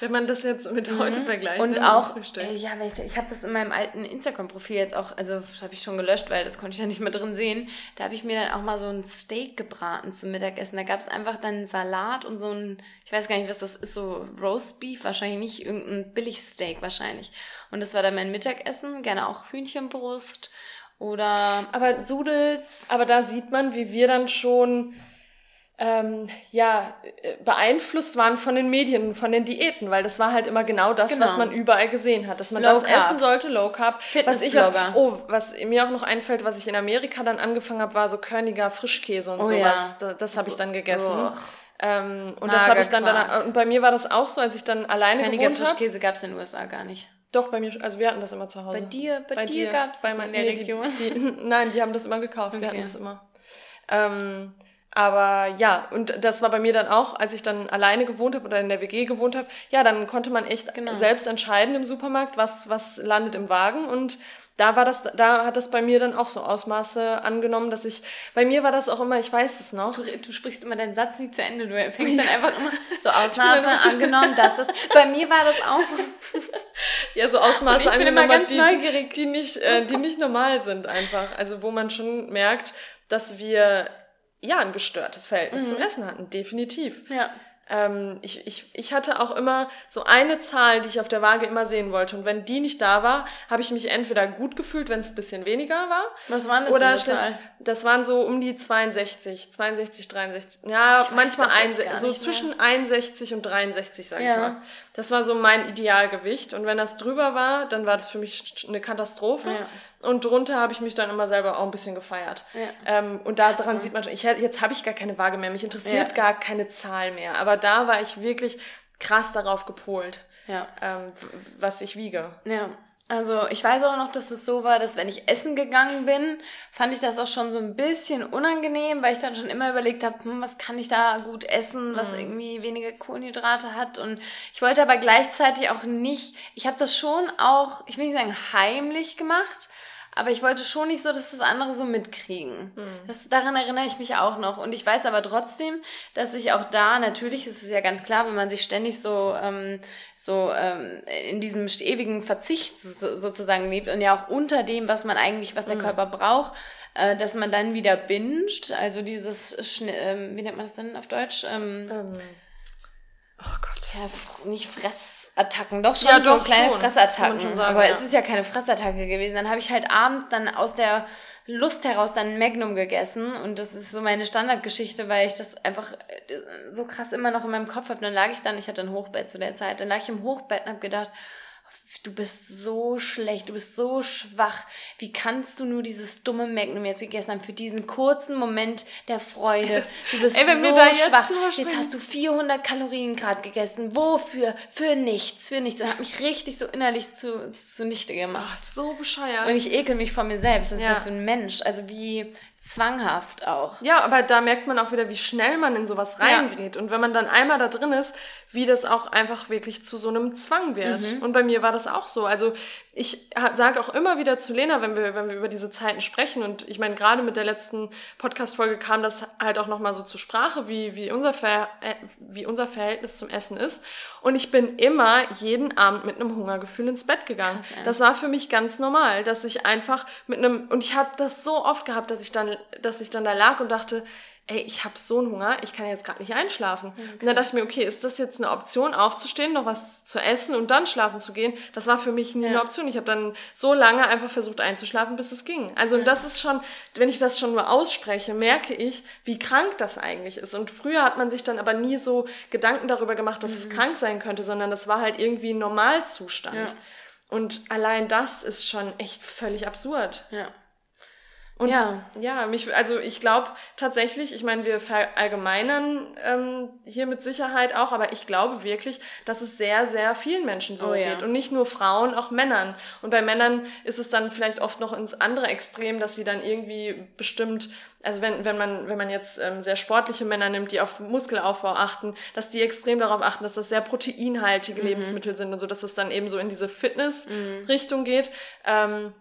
Speaker 3: Wenn man das jetzt mit
Speaker 2: Mhm.
Speaker 3: heute vergleicht.
Speaker 2: Und
Speaker 3: ne,
Speaker 2: auch, äh, ja, weil ich, ich habe das in meinem alten Instagram-Profil jetzt auch, also das habe ich schon gelöscht, weil das konnte ich ja nicht mehr drin sehen. Da habe ich mir dann auch mal so ein Steak gebraten zum Mittagessen. Da gab es einfach dann Salat und so ein, ich weiß gar nicht, was das ist, so Roast Beef, wahrscheinlich nicht, irgendein Billigsteak wahrscheinlich. Und das war dann mein Mittagessen, gerne auch Hühnchenbrust oder
Speaker 3: Aber-
Speaker 2: Sudels.
Speaker 3: Aber da sieht man, wie wir dann schon ähm, ja, äh, beeinflusst waren von den Medien, von den Diäten, weil das war halt immer genau das,
Speaker 2: Genau.
Speaker 3: was man überall gesehen hat, dass man
Speaker 2: Low
Speaker 3: das
Speaker 2: Carb.
Speaker 3: essen sollte, Low Carb. Was ich auch, oh, was mir auch noch einfällt, was ich in Amerika dann angefangen habe, war so körniger Frischkäse und
Speaker 2: Oh
Speaker 3: sowas.
Speaker 2: ja.
Speaker 3: Da- Das habe ich dann gegessen.
Speaker 2: Uch.
Speaker 3: Ähm, und das habe ich dann danach, und bei mir war das auch so, als ich dann alleine
Speaker 2: Keiniger
Speaker 3: gewohnt habe.
Speaker 2: Frischkäse gab es in den USA gar nicht.
Speaker 3: Doch, bei mir, also wir hatten das immer zu Hause.
Speaker 2: Bei dir, bei, dir gab es
Speaker 3: bei
Speaker 2: in der
Speaker 3: nee,
Speaker 2: Region.
Speaker 3: Die, die, nein, die haben das immer gekauft. Wir hatten
Speaker 2: Okay.
Speaker 3: das immer. Ähm, aber ja, und das war bei mir dann auch, als ich dann alleine gewohnt habe oder in der WG gewohnt habe, ja, dann konnte man echt
Speaker 2: Genau.
Speaker 3: selbst entscheiden im Supermarkt, was, was landet im Wagen und da war das, da hat das bei mir dann auch so Ausmaße angenommen, dass ich, bei mir war das auch immer, ich weiß es noch,
Speaker 2: Du, du sprichst immer deinen Satz nicht zu Ende. Du fängst dann einfach immer so
Speaker 3: dann schon-
Speaker 2: angenommen, dass das. Bei mir war das auch.
Speaker 3: ja, so Ausmaße
Speaker 2: ich bin immer
Speaker 3: angenommen,
Speaker 2: ganz
Speaker 3: die,
Speaker 2: neugierig.
Speaker 3: die nicht, äh, die nicht normal sind einfach. Also wo man schon merkt, dass wir ja ein gestörtes Verhältnis
Speaker 2: Mhm.
Speaker 3: zum Essen hatten, definitiv.
Speaker 2: Ja.
Speaker 3: Ähm, ich, ich, ich hatte auch immer so eine Zahl, die ich auf der Waage immer sehen wollte. Und wenn die nicht da war, habe ich mich entweder gut gefühlt, wenn es ein bisschen weniger war.
Speaker 2: Was waren das
Speaker 3: Oder
Speaker 2: für eine Zahl?
Speaker 3: das waren so um die 62, 62, 63. Ja,
Speaker 2: weiß
Speaker 3: manchmal
Speaker 2: gar
Speaker 3: so
Speaker 2: mehr.
Speaker 3: zwischen 61 und 63, sag
Speaker 2: Ja.
Speaker 3: ich mal. Das war so mein Idealgewicht. Und wenn das drüber war, dann war das für mich eine Katastrophe.
Speaker 2: Ja.
Speaker 3: Und drunter habe ich mich dann immer selber auch ein bisschen gefeiert.
Speaker 2: Ja.
Speaker 3: Ähm, und daran sieht man schon, ich, jetzt habe ich gar keine Waage mehr. Mich interessiert
Speaker 2: Ja.
Speaker 3: gar keine Zahl mehr. Aber da war ich wirklich krass darauf gepolt,
Speaker 2: Ja.
Speaker 3: ähm, was ich wiege.
Speaker 2: Ja. Also ich weiß auch noch, dass es so war, dass wenn ich essen gegangen bin, fand ich das auch schon so ein bisschen unangenehm, weil ich dann schon immer überlegt habe, hm, was kann ich da gut essen, was irgendwie wenige Kohlenhydrate hat. Und ich wollte aber gleichzeitig auch nicht, ich habe das schon auch, ich will nicht sagen heimlich gemacht, aber ich wollte schon nicht so, dass das andere so mitkriegen. Das, daran erinnere ich mich auch noch. Und ich weiß aber trotzdem, dass ich auch da, natürlich ist es ja ganz klar, wenn man sich ständig so, ähm, so ähm, in diesem ewigen Verzicht so, sozusagen lebt und ja auch unter dem, was man eigentlich, was der Körper braucht, äh, dass man dann wieder binget. Also dieses, Schne ähm, wie nennt man das denn auf Deutsch? Ähm,
Speaker 3: Ähm, oh Gott.
Speaker 2: ja, nicht Fressattacken, doch schon
Speaker 3: Ja,
Speaker 2: so
Speaker 3: doch,
Speaker 2: kleine
Speaker 3: schon.
Speaker 2: Fressattacken.
Speaker 3: sagen,
Speaker 2: aber
Speaker 3: ja.
Speaker 2: es ist ja keine Fressattacke gewesen. Dann habe ich halt abends dann aus der Lust heraus dann ein Magnum gegessen und das ist so meine Standardgeschichte, weil ich das einfach äh, so krass immer noch in meinem Kopf habe. Dann lag ich dann, ich hatte ein Hochbett zu der Zeit, dann lag ich im Hochbett und habe gedacht, du bist so schlecht, du bist so schwach. Wie kannst du nur dieses dumme Magnum jetzt gegessen haben für diesen kurzen Moment der Freude? Du bist
Speaker 3: Ey,
Speaker 2: so
Speaker 3: jetzt
Speaker 2: schwach. Jetzt
Speaker 3: sprechen.
Speaker 2: hast du 400 Kalorien gerade gegessen. Wofür? Für nichts, für nichts. Und hat mich richtig so innerlich zu, zunichte gemacht.
Speaker 3: Ach, so bescheuert.
Speaker 2: Und ich ekel mich vor mir selbst. Was ist
Speaker 3: Ja.
Speaker 2: der für ein Mensch? Also wie zwanghaft auch.
Speaker 3: Ja, aber da merkt man auch wieder, wie schnell man in sowas reingerät. Und wenn man dann einmal da drin ist, wie das auch einfach wirklich zu so einem Zwang wird.
Speaker 2: Mhm.
Speaker 3: Und bei mir war das auch so. Also ich sage auch immer wieder zu Lena, wenn wir, wenn wir über diese Zeiten sprechen, und ich meine, gerade mit der letzten Podcast-Folge kam das halt auch nochmal so zur Sprache, wie, wie, unser Ver äh, wie unser Verhältnis zum Essen ist. Und ich bin immer jeden Abend mit einem Hungergefühl ins Bett gegangen.
Speaker 2: Krass,
Speaker 3: das war für mich ganz normal, dass ich einfach mit einem, und ich habe das so oft gehabt, dass ich dann, dass ich dann da lag und dachte, ey, ich habe so einen Hunger, ich kann jetzt gerade nicht einschlafen. Und dann dachte ich mir, okay, ist das jetzt eine Option, aufzustehen, noch was zu essen und dann schlafen zu gehen? Das war für mich nie eine Option. Ich habe dann so lange einfach versucht einzuschlafen, bis es ging. Also und das ist schon, wenn ich das schon nur ausspreche, merke ich, wie krank das eigentlich ist. Und früher hat man sich dann aber nie so Gedanken darüber gemacht, dass es krank sein könnte, sondern das war halt irgendwie ein Normalzustand.
Speaker 2: Ja.
Speaker 3: Und allein das ist schon echt völlig absurd.
Speaker 2: Ja.
Speaker 3: Und
Speaker 2: Ja.
Speaker 3: ja, mich, also ich glaube tatsächlich, ich meine, wir verallgemeinern ähm, hier mit Sicherheit auch, aber ich glaube wirklich, dass es sehr, sehr vielen Menschen so
Speaker 2: Oh ja.
Speaker 3: geht. Und nicht nur Frauen, auch Männern. Und bei Männern ist es dann vielleicht oft noch ins andere Extrem, dass sie dann irgendwie bestimmt, also wenn, wenn man, wenn man jetzt ähm, sehr sportliche Männer nimmt, die auf Muskelaufbau achten, dass die extrem darauf achten, dass das sehr proteinhaltige
Speaker 2: Mhm.
Speaker 3: Lebensmittel sind und so, dass es dann eben so in diese Fitness-Richtung geht. Ähm,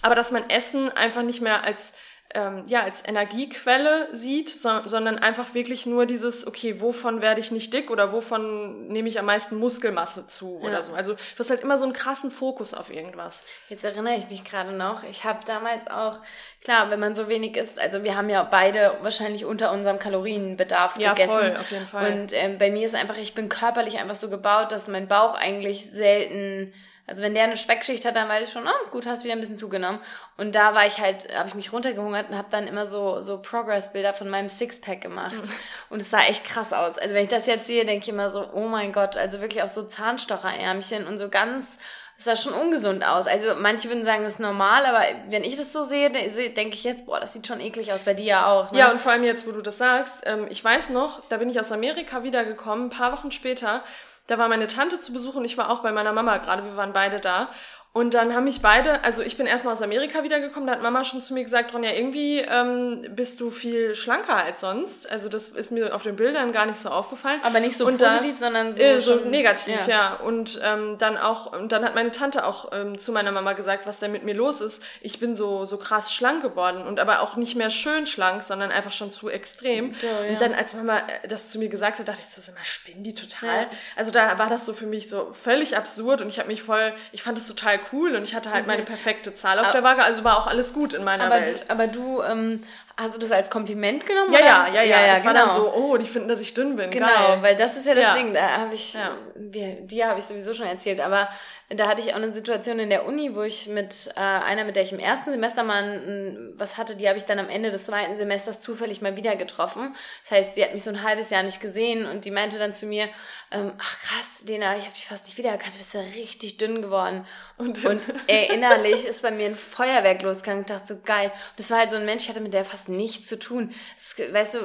Speaker 3: aber dass man Essen einfach nicht mehr als ähm, ja als Energiequelle sieht, so, sondern einfach wirklich nur dieses, okay, wovon werde ich nicht dick oder wovon nehme ich am meisten Muskelmasse zu ja. oder so. Also du hast halt immer so einen krassen Fokus auf irgendwas.
Speaker 2: Jetzt erinnere ich mich gerade noch, ich habe damals auch, klar, wenn man so wenig isst, also wir haben ja beide wahrscheinlich unter unserem Kalorienbedarf ja, gegessen. Ja, voll, auf jeden Fall. Und ähm, bei mir ist einfach, ich bin körperlich einfach so gebaut, dass mein Bauch eigentlich selten also wenn der eine Speckschicht hat, dann weiß ich schon, oh, gut, hast wieder ein bisschen zugenommen. Und da war ich halt, habe ich mich runtergehungert und habe dann immer so so Progress-Bilder von meinem Sixpack gemacht. Und es sah echt krass aus. Also wenn ich das jetzt sehe, denke ich immer so, oh mein Gott, also wirklich auch so Zahnstocherärmchen und so ganz es sah schon ungesund aus. Also manche würden sagen, das ist normal, aber wenn ich das so sehe, denke ich jetzt, boah, das sieht schon eklig aus, bei dir ja auch.
Speaker 3: Ne? Ja, und vor allem jetzt, wo du das sagst, ähm, ich weiß noch, da bin ich aus Amerika wiedergekommen, ein paar Wochen später, da war meine Tante zu Besuch und ich war auch bei meiner Mama gerade, wir waren beide da. Und dann haben mich beide, also ich bin erstmal aus Amerika wiedergekommen, da hat Mama schon zu mir gesagt, Ronja, irgendwie ähm, bist du viel schlanker als sonst. Also das ist mir auf den Bildern gar nicht so aufgefallen.
Speaker 2: Aber nicht so und positiv, da, sondern so,
Speaker 3: äh, so negativ, ja. ja. Und ähm, dann auch, und dann hat meine Tante auch ähm, zu meiner Mama gesagt, was denn mit mir los ist. Ich bin so so krass schlank geworden und aber auch nicht mehr schön schlank, sondern einfach schon zu extrem. Ja, ja. Und dann, als Mama äh, das zu mir gesagt hat, dachte ich so, sag mal, spinnen die total? Also da war das so für mich so völlig absurd und ich habe mich voll, ich fand das total cool und ich hatte halt okay. meine perfekte Zahl auf aber, der Waage, also war auch alles gut in meiner
Speaker 2: aber
Speaker 3: Welt.
Speaker 2: Du, aber du ähm, Hast du das als Kompliment genommen?
Speaker 3: Ja, ja, ja, ja, ja. Es genau. war dann genau. so, oh, die finden, dass ich dünn bin.
Speaker 2: Genau, Geil. weil das ist ja das ja. Ding. Da habe ich, ja. dir habe ich sowieso schon erzählt, aber da hatte ich auch eine Situation in der Uni, wo ich mit äh, einer, mit der ich im ersten Semester mal ein, was hatte, die habe ich dann am Ende des zweiten Semesters zufällig mal wieder getroffen. Das heißt, sie hat mich so ein halbes Jahr nicht gesehen und die meinte dann zu mir, ähm, ach krass, Lena, ich habe dich fast nicht wiedererkannt, du bist ja richtig dünn geworden. Und, und äh, innerlich ist bei mir ein Feuerwerk losgegangen. Ich dachte so, geil. Und das war halt so ein Mensch, ich hatte mit der fast nichts zu tun. Das, weißt du,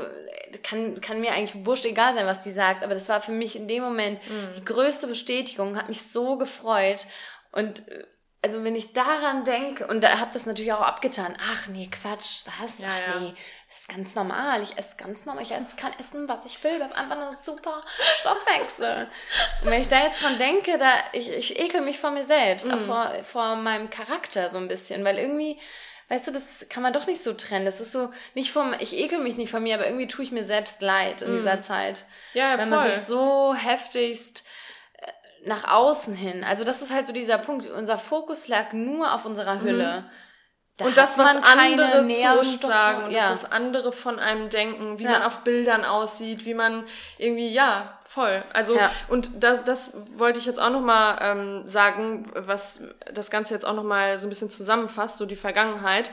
Speaker 2: kann, kann mir eigentlich wurscht egal sein, was die sagt, aber das war für mich in dem Moment mhm. die größte Bestätigung, hat mich so gefreut. Und äh, also wenn ich daran denke, und da habe das natürlich auch abgetan, ach nee, Quatsch, was? Ja, ach nee, das ist ganz normal. Ich esse ganz normal. Ich esse, kann essen, was ich will. Ich habe einfach einen super Stoffwechsel. Und wenn ich da jetzt dran denke, da, ich, ich ekel mich vor mir selbst, mhm. auch vor, vor meinem Charakter so ein bisschen, weil irgendwie, weißt du, das kann man doch nicht so trennen. Das ist so, nicht vom, ich ekel mich nicht von mir, aber irgendwie tue ich mir selbst leid in mhm. dieser Zeit. Ja, ja Wenn voll. man sich so heftigst äh, nach außen hin. Also das ist halt so dieser Punkt. Unser Fokus lag nur auf unserer Hülle. Mhm.
Speaker 3: Da und das, was andere zu uns sagen und ja. das, was andere von einem denken, wie ja. man auf Bildern aussieht, wie man irgendwie, ja, voll. Also, ja. und das, das wollte ich jetzt auch nochmal ähm, sagen, was das Ganze jetzt auch nochmal so ein bisschen zusammenfasst, so die Vergangenheit,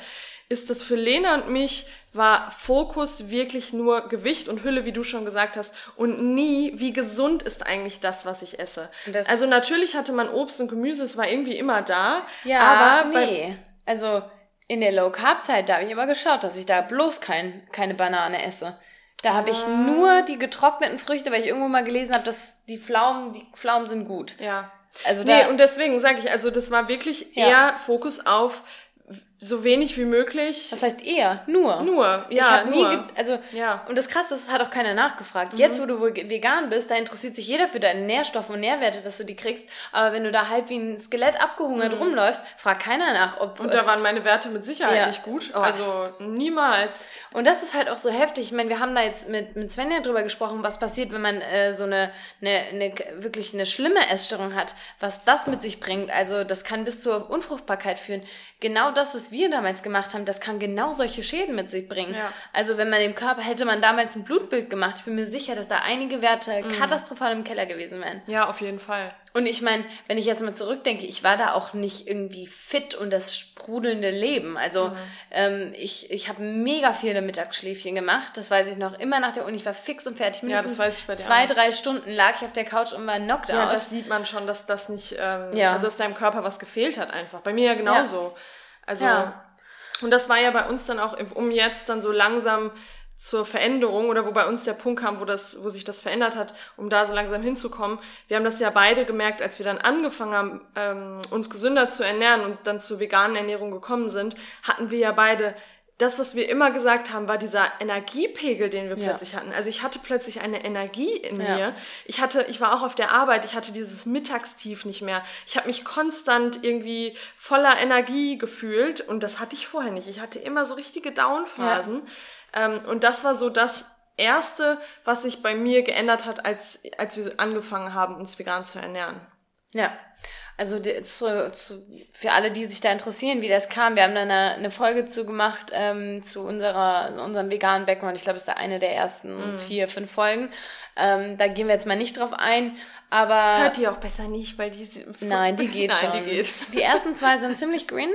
Speaker 3: ist das für Lena und mich war Fokus wirklich nur Gewicht und Hülle, wie du schon gesagt hast, und nie, wie gesund ist eigentlich das, was ich esse. Also natürlich hatte man Obst und Gemüse, es war irgendwie immer da.
Speaker 2: Ja, aber nee. also in der Low Carb Zeit, da habe ich immer geschaut, dass ich da bloß kein, keine Banane esse. Da habe ich nur die getrockneten Früchte, weil ich irgendwo mal gelesen habe, dass die Pflaumen, die Pflaumen sind gut.
Speaker 3: Ja. Also nee, und deswegen sage ich, also das war wirklich ja. eher Fokus auf so wenig wie möglich.
Speaker 2: Das heißt eher, nur.
Speaker 3: Nur, ja,
Speaker 2: ich hab nur. Nie also, ja. Und das Krasse ist, hat auch keiner nachgefragt. Mhm. Jetzt, wo du vegan bist, da interessiert sich jeder für deine Nährstoffe und Nährwerte, dass du die kriegst. Aber wenn du da halb wie ein Skelett abgehungert mhm. rumläufst, fragt keiner nach, ob...
Speaker 3: Und da waren meine Werte mit Sicherheit ja. nicht gut. Oh, also niemals.
Speaker 2: Und das ist halt auch so heftig. Ich meine, wir haben da jetzt mit, mit Svenja drüber gesprochen, was passiert, wenn man äh, so eine, eine, eine, wirklich eine schlimme Essstörung hat, was das mit sich bringt. Also das kann bis zur Unfruchtbarkeit führen. Genau das, was wir damals gemacht haben, das kann genau solche Schäden mit sich bringen. Ja. Also wenn man dem Körper, hätte man damals ein Blutbild gemacht, ich bin mir sicher, dass da einige Werte mhm. katastrophal im Keller gewesen wären.
Speaker 3: Ja, auf jeden Fall.
Speaker 2: Und ich meine, wenn ich jetzt mal zurückdenke, ich war da auch nicht irgendwie fit und das sprudelnde Leben. Also mhm. ähm, ich, ich habe mega viele Mittagsschläfchen gemacht, das weiß ich noch. Immer nach der Uni, ich war fix und fertig.
Speaker 3: Mindestens ja, das weiß ich bei dir
Speaker 2: zwei, drei Stunden lag ich auf der Couch und war knocked
Speaker 3: ja, out. Ja, das sieht man schon, dass das nicht, ähm, ja. also dass deinem Körper was gefehlt hat einfach. Bei mir ja genauso. Ja. Also, ja. und das war ja bei uns dann auch, um jetzt dann so langsam zur Veränderung oder wo bei uns der Punkt kam, wo das, wo sich das verändert hat, um da so langsam hinzukommen. Wir haben das ja beide gemerkt, als wir dann angefangen haben, ähm, uns gesünder zu ernähren und dann zur veganen Ernährung gekommen sind, hatten wir ja beide das, was wir immer gesagt haben, war dieser Energiepegel, den wir
Speaker 2: Ja.
Speaker 3: plötzlich hatten. Also ich hatte plötzlich eine Energie in
Speaker 2: Ja.
Speaker 3: mir. Ich hatte, ich war auch auf der Arbeit, ich hatte dieses Mittagstief nicht mehr. Ich habe mich konstant irgendwie voller Energie gefühlt und das hatte ich vorher nicht. Ich hatte immer so richtige Downphasen. Ähm, und das war so das Erste, was sich bei mir geändert hat, als, als wir angefangen haben, uns vegan zu ernähren.
Speaker 2: Ja, also zu, zu, für alle, die sich da interessieren, wie das kam, wir haben da eine, eine Folge zu gemacht ähm, zu unserer, unserem veganen Background. Ich glaube, es ist da eine der ersten vier, fünf Folgen. Ähm, da gehen wir jetzt mal nicht drauf ein, aber
Speaker 3: Hört die auch besser nicht, weil die...
Speaker 2: nein, die geht
Speaker 3: Nein,
Speaker 2: schon.
Speaker 3: die geht.
Speaker 2: Die ersten zwei sind ziemlich cringy,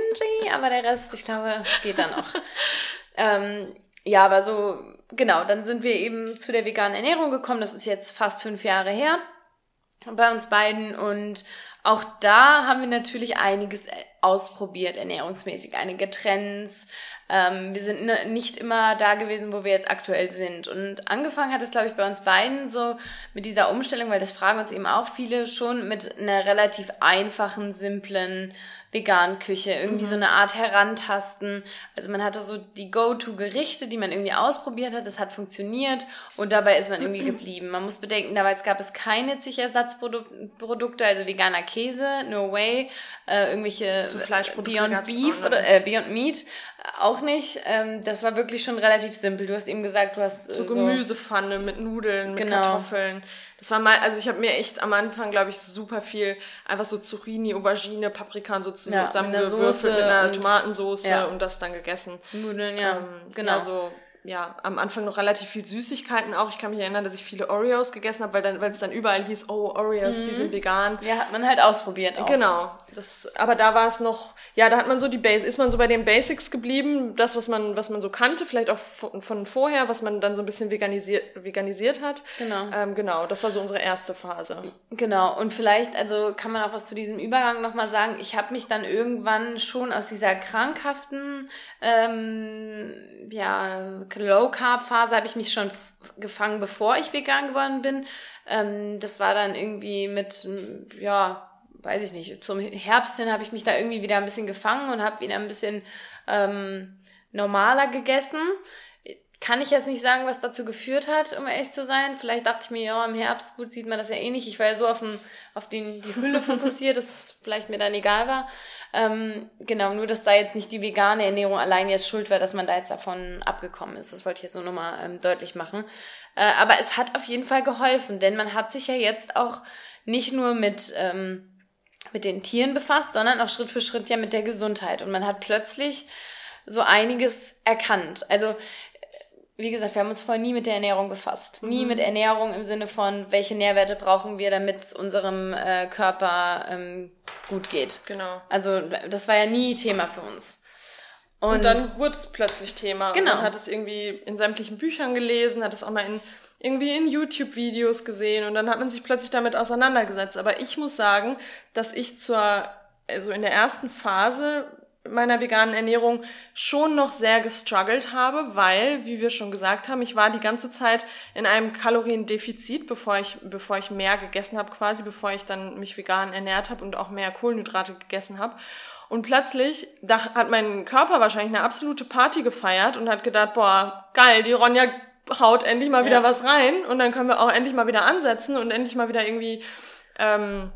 Speaker 2: aber der Rest, ich glaube, geht dann auch. ähm, ja, aber so, genau, dann sind wir eben zu der veganen Ernährung gekommen. Das ist jetzt fast fünf Jahre her bei uns beiden und auch da haben wir natürlich einiges ausprobiert, ernährungsmäßig, einige Trends. Ähm, wir sind ne- nicht immer da gewesen, wo wir jetzt aktuell sind. Und angefangen hat es, glaube ich, bei uns beiden so mit dieser Umstellung, weil das fragen uns eben auch viele schon mit einer relativ einfachen, simplen veganen Küche. Irgendwie so eine Art Herantasten. Also man hatte so die Go-To-Gerichte, die man irgendwie ausprobiert hat. Das hat funktioniert und dabei ist man irgendwie geblieben. Man muss bedenken, damals gab es keine Zichersatzprodukte, also veganer Käse, no way, äh, irgendwelche
Speaker 3: So Fleischprodukte
Speaker 2: Beyond Beef oder äh, Beyond Meat auch nicht. Ähm, das war wirklich schon relativ simpel. Du hast eben gesagt, du hast äh,
Speaker 3: so Gemüsepfanne mit Nudeln, mit
Speaker 2: Genau.
Speaker 3: Kartoffeln. Das war mal, also ich habe mir echt am Anfang, glaube ich, super viel einfach so Zucchini, Aubergine, Paprika und so
Speaker 2: Ja,
Speaker 3: zusammengewürfelt
Speaker 2: mit einer Soße
Speaker 3: mit einer
Speaker 2: und-
Speaker 3: Tomatensauce
Speaker 2: ja.
Speaker 3: und das dann gegessen.
Speaker 2: Nudeln, ja,
Speaker 3: Ähm,
Speaker 2: genau.
Speaker 3: Ja, so, ja, am Anfang noch relativ viel Süßigkeiten auch. Ich kann mich erinnern, dass ich viele Oreos gegessen habe, weil dann, weil es dann überall hieß, oh, Oreos,
Speaker 2: Mhm.
Speaker 3: die sind vegan.
Speaker 2: ja, hat man halt ausprobiert auch.
Speaker 3: Genau. Das, aber da war es noch, ja, da hat man so die Base, ist man so bei den Basics geblieben, das, was man, was man so kannte, vielleicht auch von, von vorher, was man dann so ein bisschen veganisiert, veganisiert hat.
Speaker 2: Genau.
Speaker 3: Ähm, genau, das war so unsere erste Phase.
Speaker 2: Genau, und vielleicht, also kann man auch was zu diesem Übergang nochmal sagen. Ich habe mich dann irgendwann schon aus dieser krankhaften, ähm, ja, Low-Carb-Phase habe ich mich schon gefangen, bevor ich vegan geworden bin. Ähm, das war dann irgendwie mit, ja, weiß ich nicht, zum Herbst hin habe ich mich da irgendwie wieder ein bisschen gefangen und habe wieder ein bisschen ähm, normaler gegessen. Kann ich jetzt nicht sagen, was dazu geführt hat, um ehrlich zu sein. Vielleicht dachte ich mir, ja, im Herbst, gut, sieht man das ja eh nicht. Ich war ja so auf, den, auf den, die Hülle fokussiert, dass es vielleicht mir dann egal war. Ähm, genau, nur, dass da jetzt nicht die vegane Ernährung allein jetzt schuld war, dass man da jetzt davon abgekommen ist. Das wollte ich jetzt nur nochmal ähm, deutlich machen. Äh, aber es hat auf jeden Fall geholfen, denn man hat sich ja jetzt auch nicht nur mit, ähm, mit den Tieren befasst, sondern auch Schritt für Schritt ja mit der Gesundheit. Und man hat plötzlich so einiges erkannt. Also wie gesagt, wir haben uns vorher nie mit der Ernährung befasst. Nie mit Ernährung im Sinne von, welche Nährwerte brauchen wir, damit es unserem äh, Körper ähm, gut geht.
Speaker 3: Genau.
Speaker 2: Also das war ja nie Thema für uns. Und,
Speaker 3: Und dann wurde es plötzlich Thema.
Speaker 2: Genau.
Speaker 3: Man hat es irgendwie in sämtlichen Büchern gelesen, hat es auch mal in, irgendwie in YouTube-Videos gesehen und dann hat man sich plötzlich damit auseinandergesetzt. Aber ich muss sagen, dass ich zur, also in der ersten Phase meiner veganen Ernährung schon noch sehr gestruggelt habe, weil, wie wir schon gesagt haben, ich war die ganze Zeit in einem Kaloriendefizit, bevor ich, bevor ich mehr gegessen habe, quasi, bevor ich dann mich vegan ernährt habe und auch mehr Kohlenhydrate gegessen habe. Und plötzlich da hat mein Körper wahrscheinlich eine absolute Party gefeiert und hat gedacht, boah, geil, die Ronja haut endlich mal wieder
Speaker 2: Ja.
Speaker 3: was rein und dann können wir auch endlich mal wieder ansetzen und endlich mal wieder irgendwie, ähm,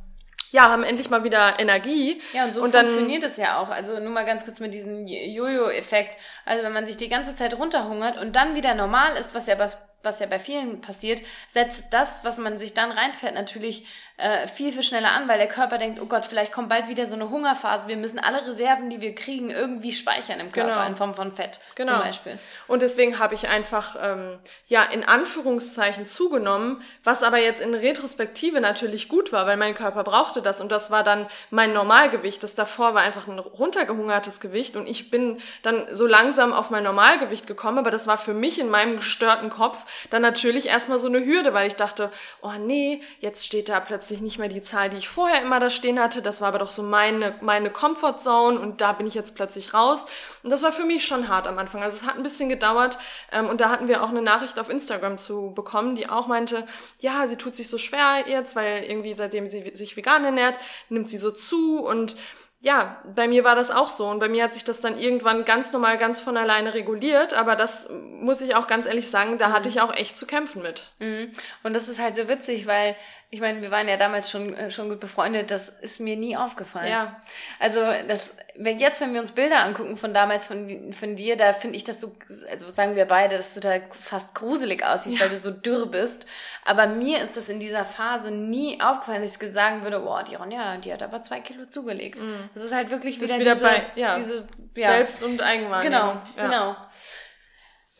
Speaker 3: ja, haben endlich mal wieder Energie.
Speaker 2: Ja, und so
Speaker 3: dann-
Speaker 2: funktioniert es ja auch. Also nur mal ganz kurz mit diesem Jojo-Effekt. Also wenn man sich die ganze Zeit runterhungert und dann wieder normal ist, was ja was, was ja bei vielen passiert, setzt das, was man sich dann reinfährt, natürlich äh, viel, viel schneller an, weil der Körper denkt, oh Gott, vielleicht kommt bald wieder so eine Hungerphase. Wir müssen alle Reserven, die wir kriegen, irgendwie speichern im Körper
Speaker 3: Genau.
Speaker 2: in Form von Fett
Speaker 3: Genau.
Speaker 2: zum Beispiel.
Speaker 3: Und deswegen habe ich einfach, ähm, ja, in Anführungszeichen zugenommen, was aber jetzt in Retrospektive natürlich gut war, weil mein Körper brauchte das und das war dann mein Normalgewicht. Das davor war einfach ein runtergehungertes Gewicht und ich bin dann so langsam auf mein Normalgewicht gekommen, aber das war für mich in meinem gestörten Kopf dann natürlich erstmal so eine Hürde, weil ich dachte, oh nee, jetzt steht da plötzlich nicht mehr die Zahl, die ich vorher immer da stehen hatte. Das war aber doch so meine, meine Comfortzone und da bin ich jetzt plötzlich raus. Und das war für mich schon hart am Anfang. Also es hat ein bisschen gedauert ähm, und da hatten wir auch eine Nachricht auf Instagram zu bekommen, die auch meinte, ja, sie tut sich so schwer jetzt, weil irgendwie seitdem sie sich vegan ernährt, nimmt sie so zu und ja, bei mir war das auch so und bei mir hat sich das dann irgendwann ganz normal, ganz von alleine reguliert, aber das muss ich auch ganz ehrlich sagen, da hatte ich auch echt zu kämpfen mit.
Speaker 2: Mhm. Und das ist halt so witzig, weil ich meine, wir waren ja damals schon, äh, schon gut befreundet, das ist mir nie aufgefallen.
Speaker 3: Ja.
Speaker 2: Also, das, wenn jetzt, wenn wir uns Bilder angucken von damals von, von dir, da finde ich das so, also sagen wir beide, dass du da fast gruselig aussiehst, weil du so dürr bist. Aber mir ist das in dieser Phase nie aufgefallen, dass ich sagen würde, boah, die Ronja, die hat aber zwei Kilo zugelegt. Das ist halt wirklich
Speaker 3: Das
Speaker 2: wieder,
Speaker 3: wieder
Speaker 2: diese,
Speaker 3: bei- ja.
Speaker 2: diese, ja.
Speaker 3: Selbst- und Eigenwahrnehmung.
Speaker 2: Genau,
Speaker 3: ja.
Speaker 2: genau.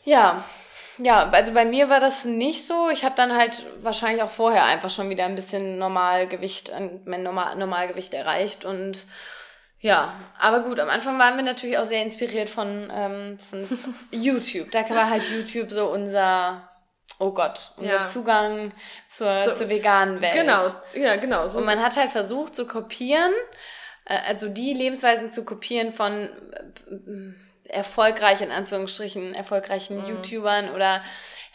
Speaker 2: Ja, ja, also bei mir war das nicht so. Ich habe dann halt wahrscheinlich auch vorher einfach schon wieder ein bisschen Normalgewicht, ein- mein Normal Normalgewicht erreicht und ja, aber gut, am Anfang waren wir natürlich auch sehr inspiriert von, ähm, von YouTube. Da war halt YouTube so unser, oh Gott, unser
Speaker 3: Ja.
Speaker 2: Zugang zur,
Speaker 3: So-
Speaker 2: zur veganen Welt.
Speaker 3: Genau, ja, genau. So
Speaker 2: Und man hat halt versucht zu kopieren, äh, also die Lebensweisen zu kopieren von äh, erfolgreich, in Anführungsstrichen, erfolgreichen
Speaker 3: Mhm.
Speaker 2: YouTubern oder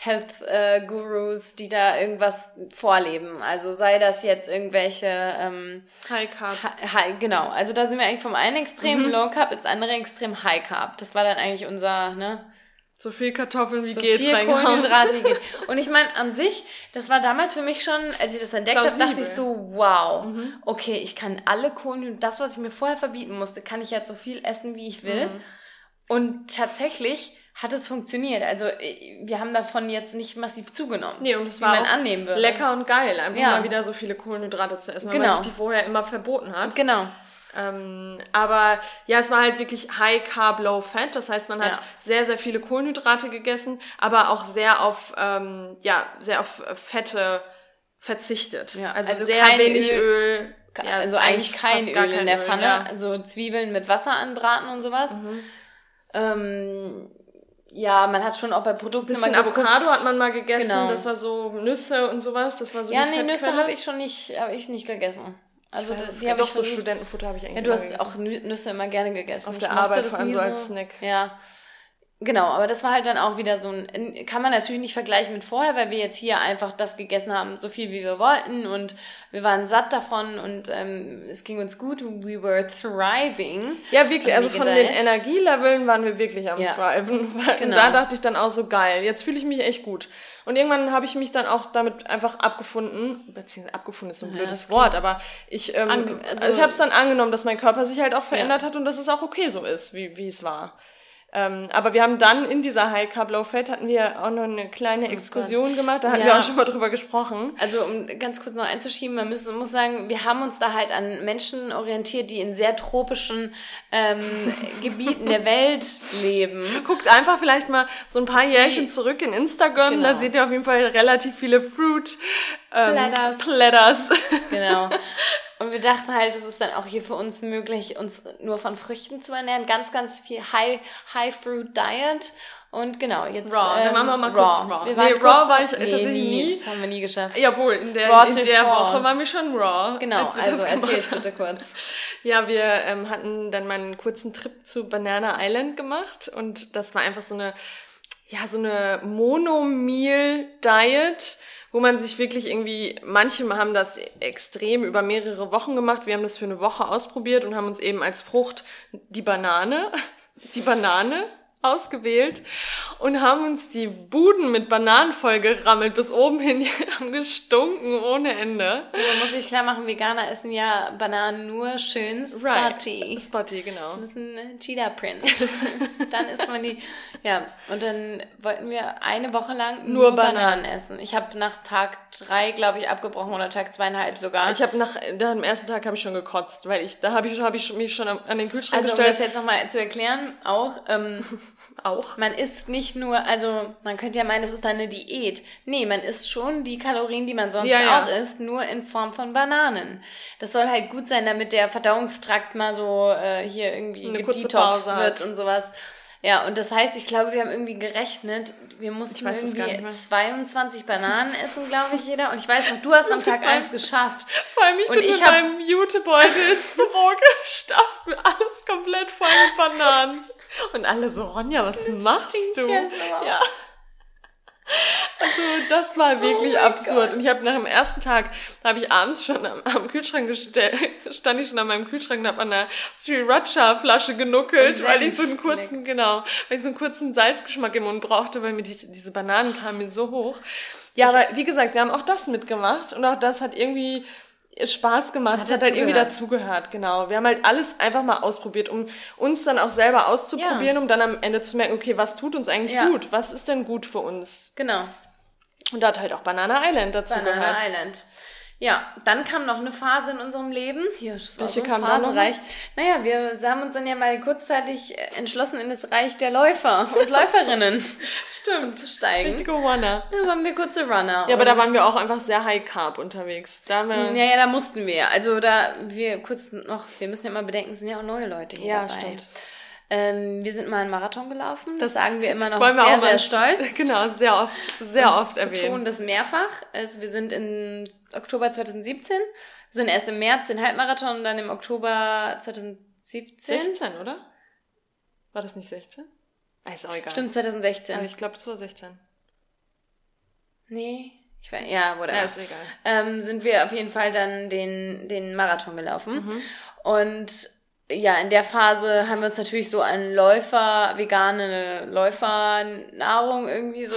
Speaker 2: Health äh, Gurus, die da irgendwas vorleben. Also sei das jetzt irgendwelche, ähm,
Speaker 3: High Carb.
Speaker 2: Hi- genau. Also da sind wir eigentlich vom einen Extrem
Speaker 3: Mhm.
Speaker 2: Low Carb ins andere Extrem High Carb. Das war dann eigentlich unser, ne?
Speaker 3: So viel Kartoffeln wie
Speaker 2: so
Speaker 3: geht
Speaker 2: viel
Speaker 3: reingehauen.
Speaker 2: Kohlenhydrate wie geht. Und ich meine, an sich, das war damals für mich schon, als ich das entdeckt habe, dachte ich so, wow,
Speaker 3: Mhm.
Speaker 2: okay, ich kann alle Kohlenhydrate, das, was ich mir vorher verbieten musste, kann ich jetzt so viel essen, wie ich will.
Speaker 3: Mhm.
Speaker 2: Und tatsächlich hat es funktioniert. Also äh, wir haben davon jetzt nicht massiv zugenommen,
Speaker 3: Nee, und es war
Speaker 2: man
Speaker 3: auch
Speaker 2: annehmen würde.
Speaker 3: lecker und geil, einfach
Speaker 2: Ja.
Speaker 3: mal wieder so viele Kohlenhydrate zu essen, weil
Speaker 2: Genau.
Speaker 3: man sich die vorher immer verboten hat.
Speaker 2: Genau.
Speaker 3: Ähm, aber ja, es war halt wirklich High Carb, Low Fat. Das heißt, man hat
Speaker 2: Ja.
Speaker 3: sehr, sehr viele Kohlenhydrate gegessen, aber auch sehr auf, ähm, ja, sehr auf äh, Fette verzichtet.
Speaker 2: Ja,
Speaker 3: Also,
Speaker 2: also
Speaker 3: sehr wenig
Speaker 2: Öl.
Speaker 3: Öl. Ja,
Speaker 2: also eigentlich kein Öl in der Pfanne.
Speaker 3: ja.
Speaker 2: Also Zwiebeln mit Wasser anbraten und sowas.
Speaker 3: Mhm.
Speaker 2: Ähm, ja, man hat schon auch bei Produkten
Speaker 3: Bisschen
Speaker 2: immer geguckt-
Speaker 3: Avocado hat man mal gegessen,
Speaker 2: Genau.
Speaker 3: das war so Nüsse und sowas, das war so
Speaker 2: Ja, nee, Nüsse habe ich schon nicht, habe ich nicht gegessen. Also
Speaker 3: weiß,
Speaker 2: das,
Speaker 3: es
Speaker 2: die habe
Speaker 3: doch
Speaker 2: ich
Speaker 3: so
Speaker 2: versucht-
Speaker 3: Studentenfutter habe ich eigentlich
Speaker 2: Ja, du hast
Speaker 3: gegessen.
Speaker 2: auch Nü- Nüsse immer gerne gegessen.
Speaker 3: Auf
Speaker 2: Ich
Speaker 3: der Arbeit
Speaker 2: das
Speaker 3: vor allem so als Snack.
Speaker 2: Ja. Genau, aber das war halt dann auch wieder so ein, kann man natürlich nicht vergleichen mit vorher, weil wir jetzt hier einfach das gegessen haben, so viel wie wir wollten und wir waren satt davon und ähm, es ging uns gut, we were thriving.
Speaker 3: Ja, wirklich. Also von den. Energieleveln waren wir wirklich am
Speaker 2: Ja.
Speaker 3: Thriven. Und
Speaker 2: Genau.
Speaker 3: da dachte ich dann auch so geil. Jetzt fühle ich mich echt gut. Und irgendwann habe ich mich dann auch damit einfach abgefunden, beziehungsweise abgefunden ist so ein
Speaker 2: Ja,
Speaker 3: blödes Wort, aber ich, ähm,
Speaker 2: Ange-
Speaker 3: also,
Speaker 2: also-
Speaker 3: ich habe es dann angenommen, dass mein Körper sich halt auch verändert hat und dass es auch okay so ist, wie, wie es war. Ähm, aber wir haben dann in dieser High Carb Low Fat hatten wir auch noch eine kleine Exkursion gemacht, da hatten
Speaker 2: Ja.
Speaker 3: wir auch schon mal drüber gesprochen.
Speaker 2: Also um ganz kurz noch einzuschieben, man muss, muss sagen, wir haben uns da halt an Menschen orientiert, die in sehr tropischen ähm, Gebieten der Welt leben.
Speaker 3: Guckt einfach vielleicht mal so ein paar Jährchen zurück in Instagram,
Speaker 2: Genau.
Speaker 3: da seht ihr auf jeden Fall relativ viele Fruit ähm,
Speaker 2: Platters.
Speaker 3: Platters.
Speaker 2: Genau. Und wir dachten halt, es ist dann auch hier für uns möglich, uns nur von Früchten zu ernähren. Ganz, ganz viel High, High Fruit Diet. Und genau, jetzt.
Speaker 3: Raw. Dann machen wir mal kurz raw.
Speaker 2: Wir
Speaker 3: Nee, raw war ich
Speaker 2: nee,
Speaker 3: tatsächlich nie.
Speaker 2: Das haben wir nie geschafft.
Speaker 3: Jawohl, in der,
Speaker 2: Raw
Speaker 3: in der. Woche waren wir schon raw.
Speaker 2: Genau, also erzähl's
Speaker 3: haben.
Speaker 2: bitte kurz.
Speaker 3: Ja, wir ähm, hatten dann mal einen kurzen Trip zu Banana Island gemacht und das war einfach so eine, ja, so eine Monomeal-Diet, wo man sich wirklich irgendwie, manche haben das extrem über mehrere Wochen gemacht. Wir haben das für eine Woche ausprobiert und haben uns eben als Frucht die Banane, die Banane ausgewählt und haben uns die Buden mit Bananen vollgerammelt bis oben hin, die haben gestunken ohne Ende.
Speaker 2: Man muss sich klar machen, Veganer essen ja Bananen nur schön spotty.
Speaker 3: Spotty, genau.
Speaker 2: Das ist ein Cheetah Print. dann isst man die. Ja, und dann wollten wir eine Woche lang nur,
Speaker 3: Nur
Speaker 2: Bananen.
Speaker 3: Bananen.
Speaker 2: essen. Ich habe nach Tag drei, glaube ich, abgebrochen oder Tag zweieinhalb sogar.
Speaker 3: Ich habe nach da am ersten Tag habe ich schon gekotzt, weil ich da habe ich habe ich mich schon an den Kühlschrank
Speaker 2: also um das
Speaker 3: gestellt.
Speaker 2: jetzt nochmal zu erklären, auch, ähm,
Speaker 3: auch.
Speaker 2: man isst nicht nur, also man könnte ja meinen, das ist dann eine Diät. Nee, man isst schon die Kalorien, die man sonst
Speaker 3: Ja, ja.
Speaker 2: auch isst, nur in Form von Bananen. Das soll halt gut sein, damit der Verdauungstrakt mal so äh, hier irgendwie
Speaker 3: Pause
Speaker 2: wird und sowas. Ja, und das heißt, ich glaube, wir haben irgendwie gerechnet, wir mussten irgendwie
Speaker 3: nicht mehr.
Speaker 2: 22 Bananen essen, glaube ich, jeder. Und ich weiß noch, du hast am Tag eins geschafft.
Speaker 3: Vor allem ich
Speaker 2: Und
Speaker 3: bin
Speaker 2: ich
Speaker 3: mit
Speaker 2: hab-
Speaker 3: meinem Jutebeutel ins Büro gestapft, alles komplett voll mit Bananen. Und alle so, Ronja, was machst
Speaker 2: stinkt
Speaker 3: du?
Speaker 2: ja so.
Speaker 3: ja. Also das war wirklich oh absurd. God. Und ich habe nach dem ersten Tag, da habe ich abends schon am, am, Kühlschrank gestellt, stand ich schon an meinem Kühlschrank und habe an einer Sriracha Flasche genuckelt, weil ich so einen kurzen, genau, weil ich so einen kurzen Salzgeschmack im Mund brauchte, weil mir die, diese Bananen kamen mir so hoch. Ja, ich, aber wie gesagt, wir haben auch das mitgemacht und auch das hat irgendwie Spaß gemacht. Es hat, halt irgendwie dazugehört, genau. Wir haben halt alles einfach mal ausprobiert, um uns dann auch selber auszuprobieren, ja. um dann am Ende zu merken, okay, was tut uns eigentlich ja. gut? Was ist denn gut für uns?
Speaker 2: Genau.
Speaker 3: Und da hat halt auch Banana Island dazu
Speaker 2: Banana
Speaker 3: gehört.
Speaker 2: Banana Island. Ja, dann kam noch eine Phase in unserem Leben. Hier, das war Welche so kam phasenreich. Naja, wir haben uns dann ja mal kurzzeitig entschlossen, in das Reich der Läufer und Läuferinnen
Speaker 3: Stimmt.
Speaker 2: zu steigen.
Speaker 3: Richtige Runner.
Speaker 2: Da waren wir kurze Runner.
Speaker 3: Ja, aber da waren wir auch einfach sehr high carb unterwegs. Da wir
Speaker 2: ja, ja, da mussten wir. Also da, wir kurz noch, wir müssen ja immer bedenken, es sind ja auch neue Leute hier ja, dabei. Ja, stimmt. Ähm, wir sind mal einen Marathon gelaufen. Das, das sagen wir immer noch sehr, sehr mal, stolz.
Speaker 3: Genau, sehr oft, sehr oft erwähnt. Wir
Speaker 2: tun das mehrfach. Also wir sind im Oktober 2017, sind erst im März den Halbmarathon und dann im Oktober 2017.
Speaker 3: 16, oder? War das nicht 16? Ah, ist auch egal.
Speaker 2: Stimmt, 2016.
Speaker 3: Aber ich glaube, es war 16.
Speaker 2: Nee, ich weiß, ja, whatever.
Speaker 3: Ja, ist egal.
Speaker 2: Ähm, sind wir auf jeden Fall dann den, den Marathon gelaufen. Mhm. Und ja, in der Phase haben wir uns natürlich so an Läufer, vegane Läufernahrung irgendwie so.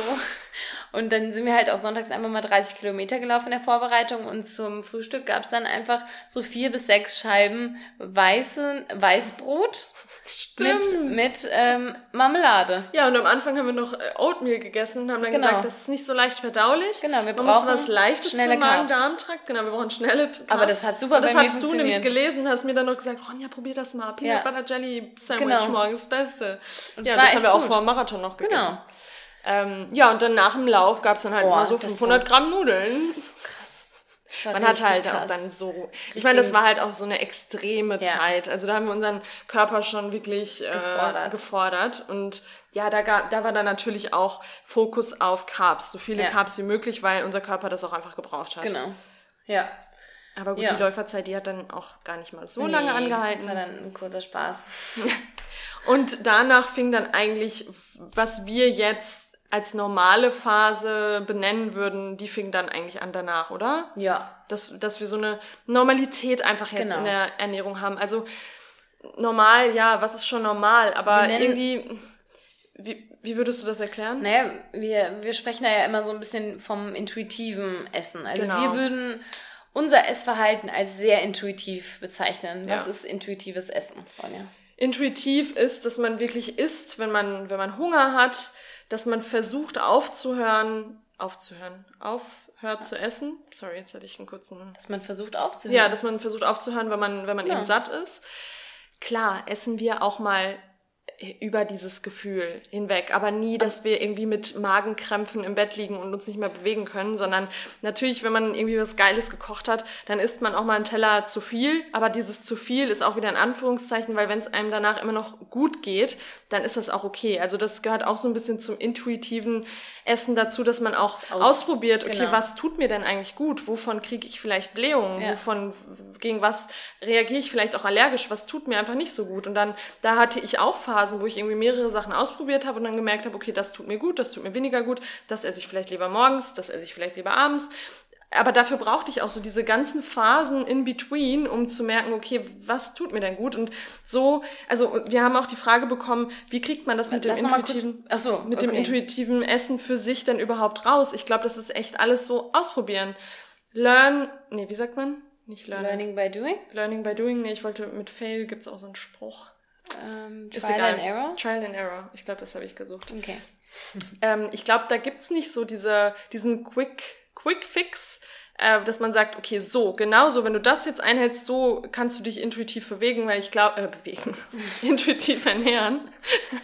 Speaker 2: Und dann sind wir halt auch sonntags einfach mal 30 Kilometer gelaufen in der Vorbereitung und zum Frühstück gab's dann einfach so vier bis sechs Scheiben weißen, Weißbrot.
Speaker 3: Stimmt.
Speaker 2: Mit, mit ähm, Marmelade.
Speaker 3: Ja, und am Anfang haben wir noch äh, Oatmeal gegessen und haben dann genau. gesagt, das ist nicht so leicht verdaulich.
Speaker 2: Genau, wir brauchen
Speaker 3: was Leichtes schnelle für Magen-Darm-Trakt. Genau, wir brauchen schnelle
Speaker 2: Carbs. Aber das hat super und
Speaker 3: das bei hast du nämlich gelesen, hast mir dann noch gesagt, Ronja, probier das mal. Peanut ja. Butter Jelly Sandwich genau. morgens, das Beste. Und ja, das haben wir auch vor dem Marathon noch gegessen. Genau. Ähm, ja, und dann nach dem Lauf gab's dann halt oh, immer so 500 Gramm Nudeln. Das ist so. Man hat halt krass. auch dann so, ich meine, das war halt auch so eine extreme ja. Zeit. Also da haben wir unseren Körper schon wirklich äh, gefordert. gefordert. Und ja, da, gab, da war dann natürlich auch Fokus auf Carbs, so viele ja. Carbs wie möglich, weil unser Körper das auch einfach gebraucht hat.
Speaker 2: Genau. Ja.
Speaker 3: Aber gut, ja. die Läuferzeit, die hat dann auch gar nicht mal so nee, lange angehalten. Das
Speaker 2: war dann ein kurzer Spaß.
Speaker 3: Und danach fing dann eigentlich, was wir jetzt als normale Phase benennen würden, die fing dann eigentlich an danach, oder?
Speaker 2: Ja.
Speaker 3: Dass, dass wir so eine Normalität einfach jetzt genau. in der Ernährung haben. Also normal, ja, was ist schon normal, aber irgendwie, wie, wie würdest du das erklären?
Speaker 2: Naja, wir, wir sprechen da ja immer so ein bisschen vom intuitiven Essen. Also genau. wir würden unser Essverhalten als sehr intuitiv bezeichnen. Was ja. ist intuitives Essen, Ronja?
Speaker 3: Intuitiv ist, dass man wirklich isst, wenn man, wenn man Hunger hat, dass man versucht aufzuhören, aufzuhören, aufhört zu essen. Sorry, jetzt hatte ich einen kurzen.
Speaker 2: Dass man versucht aufzuhören.
Speaker 3: Ja, dass man versucht aufzuhören, wenn man, wenn man ja. eben satt ist. Klar, essen wir auch mal über dieses Gefühl hinweg, aber nie, dass wir irgendwie mit Magenkrämpfen im Bett liegen und uns nicht mehr bewegen können, sondern natürlich, wenn man irgendwie was Geiles gekocht hat, dann isst man auch mal einen Teller zu viel, aber dieses zu viel ist auch wieder ein Anführungszeichen, weil wenn es einem danach immer noch gut geht, dann ist das auch okay. Also das gehört auch so ein bisschen zum intuitiven Essen dazu, dass man auch Aus, ausprobiert, okay, genau. was tut mir denn eigentlich gut? Wovon kriege ich vielleicht Blähungen? Ja. Wovon, gegen was reagiere ich vielleicht auch allergisch? Was tut mir einfach nicht so gut? Und dann, da hatte ich auch Phasen, wo ich irgendwie mehrere Sachen ausprobiert habe und dann gemerkt habe, okay, das tut mir gut, das tut mir weniger gut, das esse ich vielleicht lieber morgens, das esse ich vielleicht lieber abends aber dafür brauchte ich auch so diese ganzen Phasen in between, um zu merken, okay, was tut mir denn gut? Und so, also wir haben auch die Frage bekommen, wie kriegt man das mit dem intuitiven,
Speaker 2: kurz, so,
Speaker 3: mit okay. dem intuitiven Essen für sich denn überhaupt raus? Ich glaube, das ist echt alles so ausprobieren. Learn, nee, wie sagt man? Nicht learn.
Speaker 2: Learning by doing?
Speaker 3: Learning by doing, nee, ich wollte mit Fail gibt's auch so einen Spruch.
Speaker 2: Ähm, Trial and Error?
Speaker 3: Trial and Error. Ich glaube, das habe ich gesucht.
Speaker 2: Okay.
Speaker 3: ähm, ich glaube, da gibt's nicht so diese, diesen Quick Quick Fix, äh, dass man sagt, okay, so, genauso, wenn du das jetzt einhältst, so kannst du dich intuitiv bewegen, weil ich glaube, äh, bewegen, intuitiv ernähren.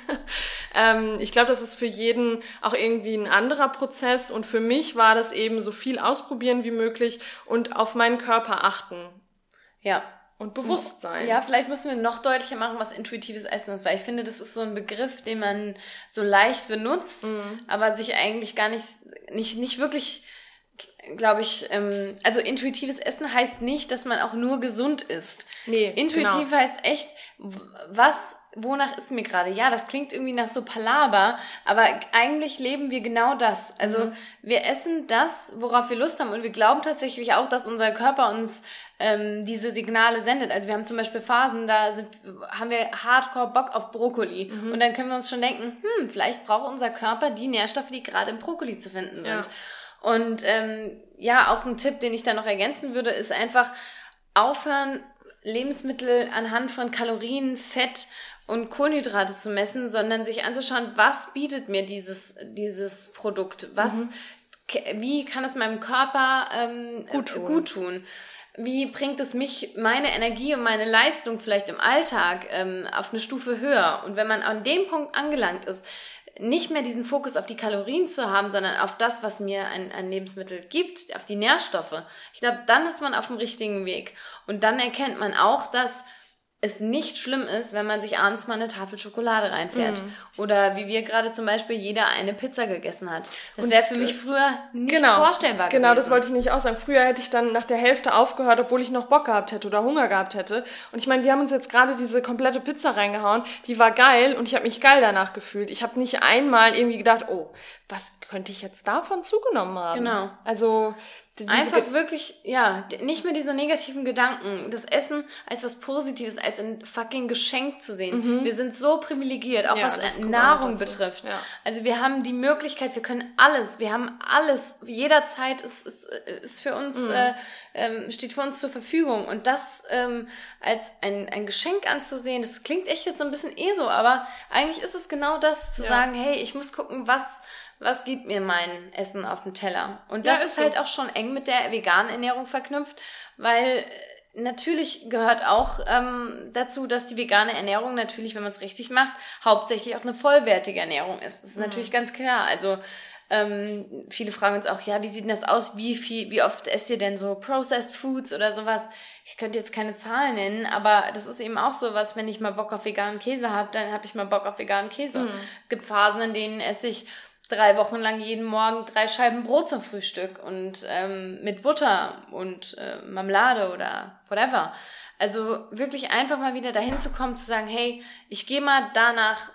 Speaker 3: ähm, ich glaube, das ist für jeden auch irgendwie ein anderer Prozess und für mich war das eben so viel ausprobieren wie möglich und auf meinen Körper achten.
Speaker 2: Ja,
Speaker 3: und Bewusstsein.
Speaker 2: Ja, vielleicht müssen wir noch deutlicher machen, was intuitives Essen ist, weil ich finde, das ist so ein Begriff, den man so leicht benutzt, mhm. aber sich eigentlich gar nicht, nicht, nicht wirklich glaube ich, ähm, also intuitives Essen heißt nicht, dass man auch nur gesund isst.
Speaker 3: Nee.
Speaker 2: Intuitiv genau. heißt echt, was wonach ist mir gerade? Ja, das klingt irgendwie nach so Palaber, aber eigentlich leben wir genau das. Also mhm. wir essen das, worauf wir Lust haben und wir glauben tatsächlich auch, dass unser Körper uns ähm, diese Signale sendet. Also wir haben zum Beispiel Phasen, da sind, haben wir hardcore Bock auf Brokkoli mhm. und dann können wir uns schon denken, hm, vielleicht braucht unser Körper die Nährstoffe, die gerade im Brokkoli zu finden sind. Ja. Und ähm, ja, auch ein Tipp, den ich da noch ergänzen würde, ist einfach aufhören, Lebensmittel anhand von Kalorien, Fett und Kohlenhydrate zu messen, sondern sich anzuschauen, was bietet mir dieses, dieses Produkt? Was, mhm. wie kann es meinem Körper ähm, gut, tun. gut tun? Wie bringt es mich, meine Energie und meine Leistung vielleicht im Alltag ähm, auf eine Stufe höher? Und wenn man an dem Punkt angelangt ist, nicht mehr diesen Fokus auf die Kalorien zu haben, sondern auf das, was mir ein, ein Lebensmittel gibt, auf die Nährstoffe. Ich glaube, dann ist man auf dem richtigen Weg. Und dann erkennt man auch, dass es nicht schlimm ist, wenn man sich abends mal eine Tafel Schokolade reinfährt. Mm. Oder wie wir gerade zum Beispiel jeder eine Pizza gegessen hat. Das wäre für mich früher nicht
Speaker 3: genau,
Speaker 2: vorstellbar
Speaker 3: genau, gewesen. Genau, das wollte ich nicht auch sagen. Früher hätte ich dann nach der Hälfte aufgehört, obwohl ich noch Bock gehabt hätte oder Hunger gehabt hätte. Und ich meine, wir haben uns jetzt gerade diese komplette Pizza reingehauen. Die war geil und ich habe mich geil danach gefühlt. Ich habe nicht einmal irgendwie gedacht, oh, was könnte ich jetzt davon zugenommen haben? Genau. Also
Speaker 2: Einfach wirklich, ja, nicht mehr diese negativen Gedanken, das Essen als was Positives, als ein fucking Geschenk zu sehen. Mhm. Wir sind so privilegiert, auch ja, was Nahrung betrifft. Ja. Also wir haben die Möglichkeit, wir können alles, wir haben alles, jederzeit ist, ist, ist für uns, mhm. äh, ähm, steht für uns zur Verfügung. Und das ähm, als ein, ein Geschenk anzusehen, das klingt echt jetzt so ein bisschen eh so, aber eigentlich ist es genau das, zu ja. sagen, hey, ich muss gucken, was was gibt mir mein Essen auf dem Teller? Und das ja, ist, ist halt so. auch schon eng mit der veganen Ernährung verknüpft, weil äh, natürlich gehört auch ähm, dazu, dass die vegane Ernährung natürlich, wenn man es richtig macht, hauptsächlich auch eine vollwertige Ernährung ist. Das ist mhm. natürlich ganz klar. Also ähm, viele fragen uns auch, ja, wie sieht denn das aus? Wie viel, wie oft esst ihr denn so Processed Foods oder sowas? Ich könnte jetzt keine Zahlen nennen, aber das ist eben auch so was, wenn ich mal Bock auf veganen Käse habe, dann habe ich mal Bock auf veganen Käse. Mhm. Es gibt Phasen, in denen esse ich drei Wochen lang jeden Morgen drei Scheiben Brot zum Frühstück und ähm, mit Butter und äh, Marmelade oder whatever. Also wirklich einfach mal wieder dahin zu kommen, zu sagen, hey, ich gehe mal danach,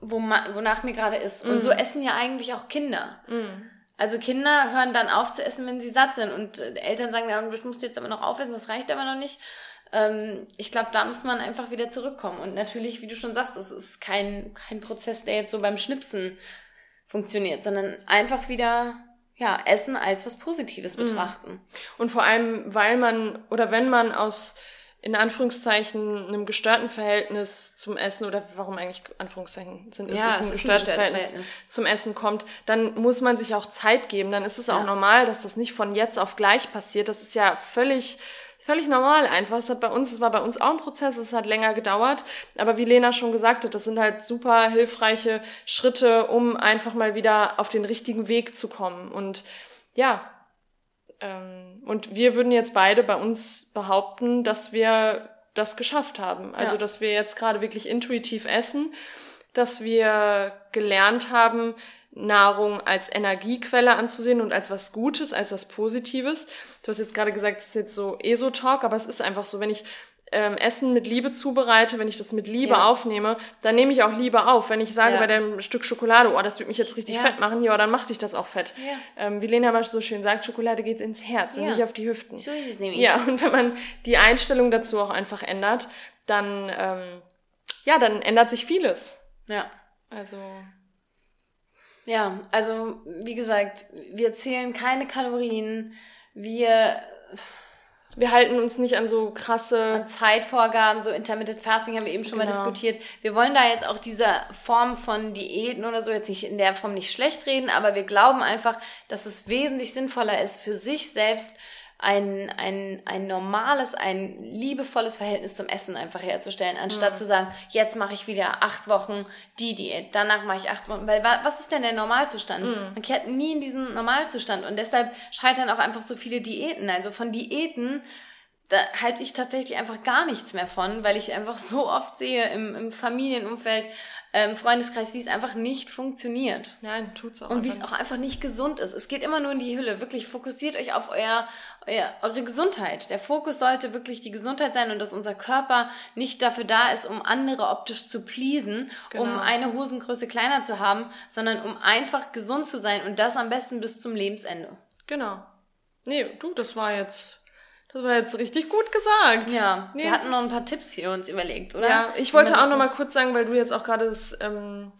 Speaker 2: wo wonach mir gerade ist. Mm. Und so essen ja eigentlich auch Kinder. Mm. Also Kinder hören dann auf zu essen, wenn sie satt sind. Und äh, Eltern sagen, ja, du musst jetzt aber noch aufessen, das reicht aber noch nicht. Ähm, ich glaube, da muss man einfach wieder zurückkommen. Und natürlich, wie du schon sagst, es ist kein, kein Prozess, der jetzt so beim Schnipsen funktioniert, sondern einfach wieder ja, Essen als was Positives mhm. betrachten.
Speaker 3: Und vor allem, weil man oder wenn man aus in Anführungszeichen einem gestörten Verhältnis zum Essen oder warum eigentlich Anführungszeichen sind, ist ja, es ein, gestörtes, ein gestörtes Verhältnis, Verhältnis, zum Essen kommt, dann muss man sich auch Zeit geben. Dann ist es ja. auch normal, dass das nicht von jetzt auf gleich passiert. Das ist ja völlig völlig normal einfach. Es hat bei uns, es war bei uns auch ein Prozess, es hat länger gedauert. Aber wie Lena schon gesagt hat, das sind halt super hilfreiche Schritte, um einfach mal wieder auf den richtigen Weg zu kommen. Und ja, ähm, und wir würden jetzt beide bei uns behaupten, dass wir das geschafft haben. Also, ja. dass wir jetzt gerade wirklich intuitiv essen, dass wir gelernt haben, Nahrung als Energiequelle anzusehen und als was Gutes, als was Positives. Du hast jetzt gerade gesagt, es ist jetzt so ESO-Talk, aber es ist einfach so, wenn ich ähm, Essen mit Liebe zubereite, wenn ich das mit Liebe ja. aufnehme, dann nehme ich auch Liebe auf. Wenn ich sage ja. bei dem Stück Schokolade, oh, das wird mich jetzt richtig ja. fett machen, ja, dann mache ich das auch fett. Ähm, wie Lena mal so schön sagt, Schokolade geht ins Herz und nicht auf die Hüften. So ist es nämlich. Ja, und wenn man die Einstellung dazu auch einfach ändert, dann, ähm, ja, dann ändert sich vieles. Ja. Also.
Speaker 2: Ja, also wie gesagt, wir zählen keine Kalorien, wir
Speaker 3: wir halten uns nicht an so krasse
Speaker 2: an Zeitvorgaben, so Intermittent Fasting haben wir eben schon genau. mal diskutiert. Wir wollen da jetzt auch diese Form von Diäten oder so jetzt nicht in der Form nicht schlecht reden, aber wir glauben einfach, dass es wesentlich sinnvoller ist für sich selbst ein, ein, ein normales, ein liebevolles Verhältnis zum Essen einfach herzustellen, anstatt mhm. zu sagen, jetzt mache ich wieder acht Wochen die Diät, danach mache ich acht Wochen, weil was ist denn der Normalzustand? Mhm. Man kehrt nie in diesen Normalzustand und deshalb scheitern auch einfach so viele Diäten. Also von Diäten da halte ich tatsächlich einfach gar nichts mehr von, weil ich einfach so oft sehe im, im Familienumfeld, ähm, Freundeskreis, wie es einfach nicht funktioniert.
Speaker 3: Nein, tut's auch.
Speaker 2: Und wie es auch einfach nicht gesund ist. Es geht immer nur in die Hülle. Wirklich fokussiert euch auf euer, euer, eure Gesundheit. Der Fokus sollte wirklich die Gesundheit sein und dass unser Körper nicht dafür da ist, um andere optisch zu pleasen, genau. um eine Hosengröße kleiner zu haben, sondern um einfach gesund zu sein und das am besten bis zum Lebensende.
Speaker 3: Genau. Nee, du, das war jetzt das war jetzt richtig gut gesagt.
Speaker 2: Ja, nee, wir hatten noch ein paar Tipps hier uns überlegt, oder?
Speaker 3: Ja, ich wollte auch noch mal kurz sagen, weil du jetzt auch gerade das, ähm,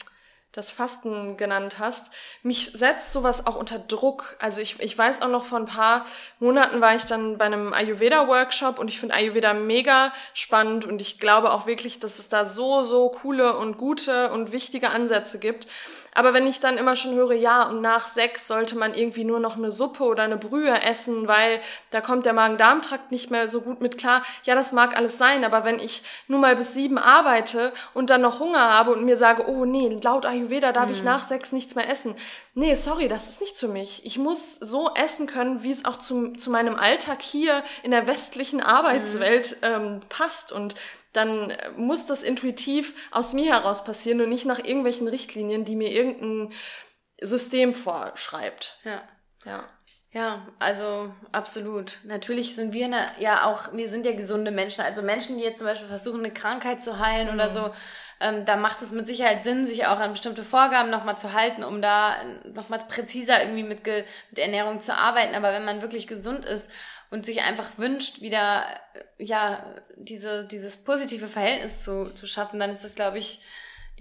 Speaker 3: das Fasten genannt hast. Mich setzt sowas auch unter Druck. Also ich, ich weiß auch noch, vor ein paar Monaten war ich dann bei einem Ayurveda-Workshop und ich finde Ayurveda mega spannend und ich glaube auch wirklich, dass es da so, so coole und gute und wichtige Ansätze gibt. Aber wenn ich dann immer schon höre, ja, und nach sechs sollte man irgendwie nur noch eine Suppe oder eine Brühe essen, weil da kommt der Magen-Darm-Trakt nicht mehr so gut mit klar. Ja, das mag alles sein, aber wenn ich nur mal bis sieben arbeite und dann noch Hunger habe und mir sage, oh nee, laut Ayurveda darf mhm. ich nach sechs nichts mehr essen. Nee, sorry, das ist nicht für mich. Ich muss so essen können, wie es auch zum, zu meinem Alltag hier in der westlichen Arbeitswelt mhm. ähm, passt. Und dann muss das intuitiv aus mir heraus passieren und nicht nach irgendwelchen Richtlinien, die mir irgendein System vorschreibt.
Speaker 2: Ja. Ja. Ja, also absolut. Natürlich sind wir ne, ja auch, wir sind ja gesunde Menschen. Also Menschen, die jetzt zum Beispiel versuchen, eine Krankheit zu heilen mhm. oder so, ähm, da macht es mit Sicherheit Sinn, sich auch an bestimmte Vorgaben nochmal zu halten, um da nochmal präziser irgendwie mit, mit Ernährung zu arbeiten. Aber wenn man wirklich gesund ist und sich einfach wünscht, wieder ja diese, dieses positive Verhältnis zu, zu schaffen, dann ist das, glaube ich,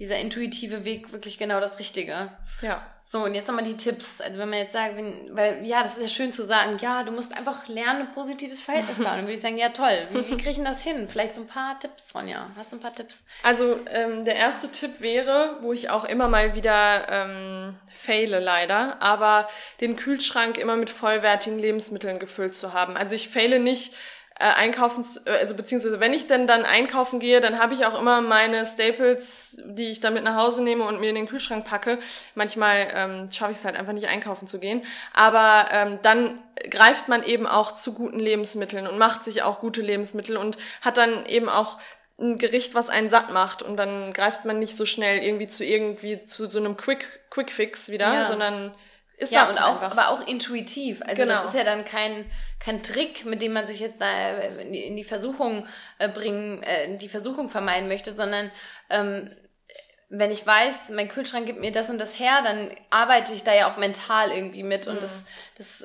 Speaker 2: dieser intuitive Weg wirklich genau das Richtige.
Speaker 3: Ja.
Speaker 2: So, und jetzt nochmal die Tipps. Also wenn man jetzt sagt, wenn, weil ja, das ist ja schön zu sagen, ja, du musst einfach lernen, ein positives Verhältnis zu haben. Dann würde ich sagen, ja toll, wie, wie kriege ich das hin? Vielleicht so ein paar Tipps, Ronja. Hast du ein paar Tipps?
Speaker 3: Also ähm, der erste Tipp wäre, wo ich auch immer mal wieder ähm, faile leider, aber den Kühlschrank immer mit vollwertigen Lebensmitteln gefüllt zu haben. Also ich faile nicht äh, einkaufen, äh, also beziehungsweise wenn ich denn dann einkaufen gehe, dann habe ich auch immer meine Staples, die ich dann mit nach Hause nehme und mir in den Kühlschrank packe. Manchmal ähm, schaffe ich es halt einfach nicht einkaufen zu gehen, aber ähm, dann greift man eben auch zu guten Lebensmitteln und macht sich auch gute Lebensmittel und hat dann eben auch ein Gericht, was einen satt macht und dann greift man nicht so schnell irgendwie zu irgendwie zu so einem Quick Quick Fix wieder, ja. sondern
Speaker 2: ist ja und auch einfach. aber auch intuitiv. Also genau. das ist ja dann kein kein Trick, mit dem man sich jetzt da in die, in die Versuchung äh, bringen, äh, die Versuchung vermeiden möchte, sondern ähm, wenn ich weiß, mein Kühlschrank gibt mir das und das her, dann arbeite ich da ja auch mental irgendwie mit. Und mhm. das, das,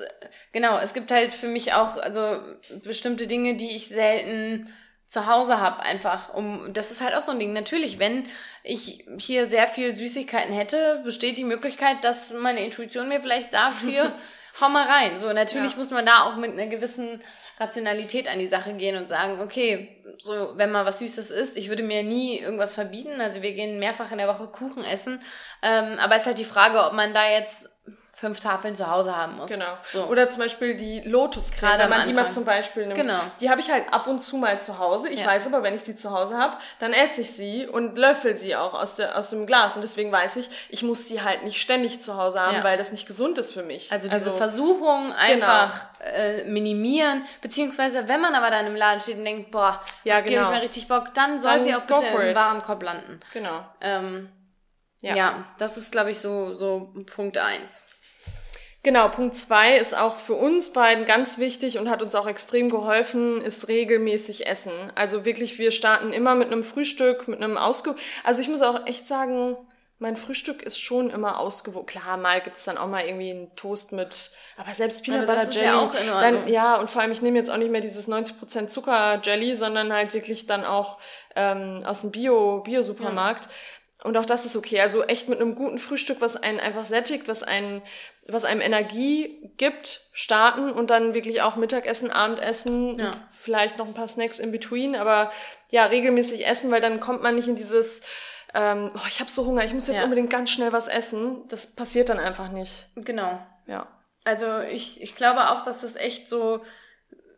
Speaker 2: genau, es gibt halt für mich auch, also bestimmte Dinge, die ich selten zu Hause habe, einfach. Um, das ist halt auch so ein Ding. Natürlich, wenn ich hier sehr viel Süßigkeiten hätte, besteht die Möglichkeit, dass meine Intuition mir vielleicht sagt, hier, hau mal rein. So, natürlich ja. muss man da auch mit einer gewissen Rationalität an die Sache gehen und sagen, okay, so, wenn man was Süßes isst, ich würde mir nie irgendwas verbieten. Also wir gehen mehrfach in der Woche Kuchen essen. Ähm, aber es ist halt die Frage, ob man da jetzt fünf Tafeln zu Hause haben muss.
Speaker 3: Genau. So. Oder zum Beispiel die Lotuscreme, wenn man die mal zum Beispiel nimmt. Genau. Die habe ich halt ab und zu mal zu Hause. Ich ja. weiß aber, wenn ich sie zu Hause habe, dann esse ich sie und löffel sie auch aus, der, aus dem Glas. Und deswegen weiß ich, ich muss sie halt nicht ständig zu Hause haben, ja. weil das nicht gesund ist für mich.
Speaker 2: Also diese also, Versuchung einfach genau. äh, minimieren. Beziehungsweise, wenn man aber dann im Laden steht und denkt, boah, ja, genau. gebe ich mir richtig Bock, dann soll dann sie auch bitte im Warenkorb landen.
Speaker 3: Genau.
Speaker 2: Ähm, ja. ja, das ist, glaube ich, so, so Punkt eins.
Speaker 3: Genau, Punkt zwei ist auch für uns beiden ganz wichtig und hat uns auch extrem geholfen, ist regelmäßig Essen. Also wirklich, wir starten immer mit einem Frühstück, mit einem Ausge... Also ich muss auch echt sagen, mein Frühstück ist schon immer ausgewogen. Klar, mal gibt's dann auch mal irgendwie einen Toast mit, aber selbst Peanut Butter Jelly. Ja, auch in dann, ja, und vor allem, ich nehme jetzt auch nicht mehr dieses 90% Zucker Jelly, sondern halt wirklich dann auch ähm, aus dem Bio, Bio-Supermarkt. Ja. Und auch das ist okay. Also echt mit einem guten Frühstück, was einen einfach sättigt, was einen, was einem Energie gibt, starten und dann wirklich auch Mittagessen, Abendessen, ja. vielleicht noch ein paar Snacks in between, aber ja, regelmäßig essen, weil dann kommt man nicht in dieses, ähm, oh, ich habe so Hunger, ich muss jetzt ja. unbedingt ganz schnell was essen. Das passiert dann einfach nicht.
Speaker 2: Genau.
Speaker 3: Ja.
Speaker 2: Also ich, ich glaube auch, dass das echt so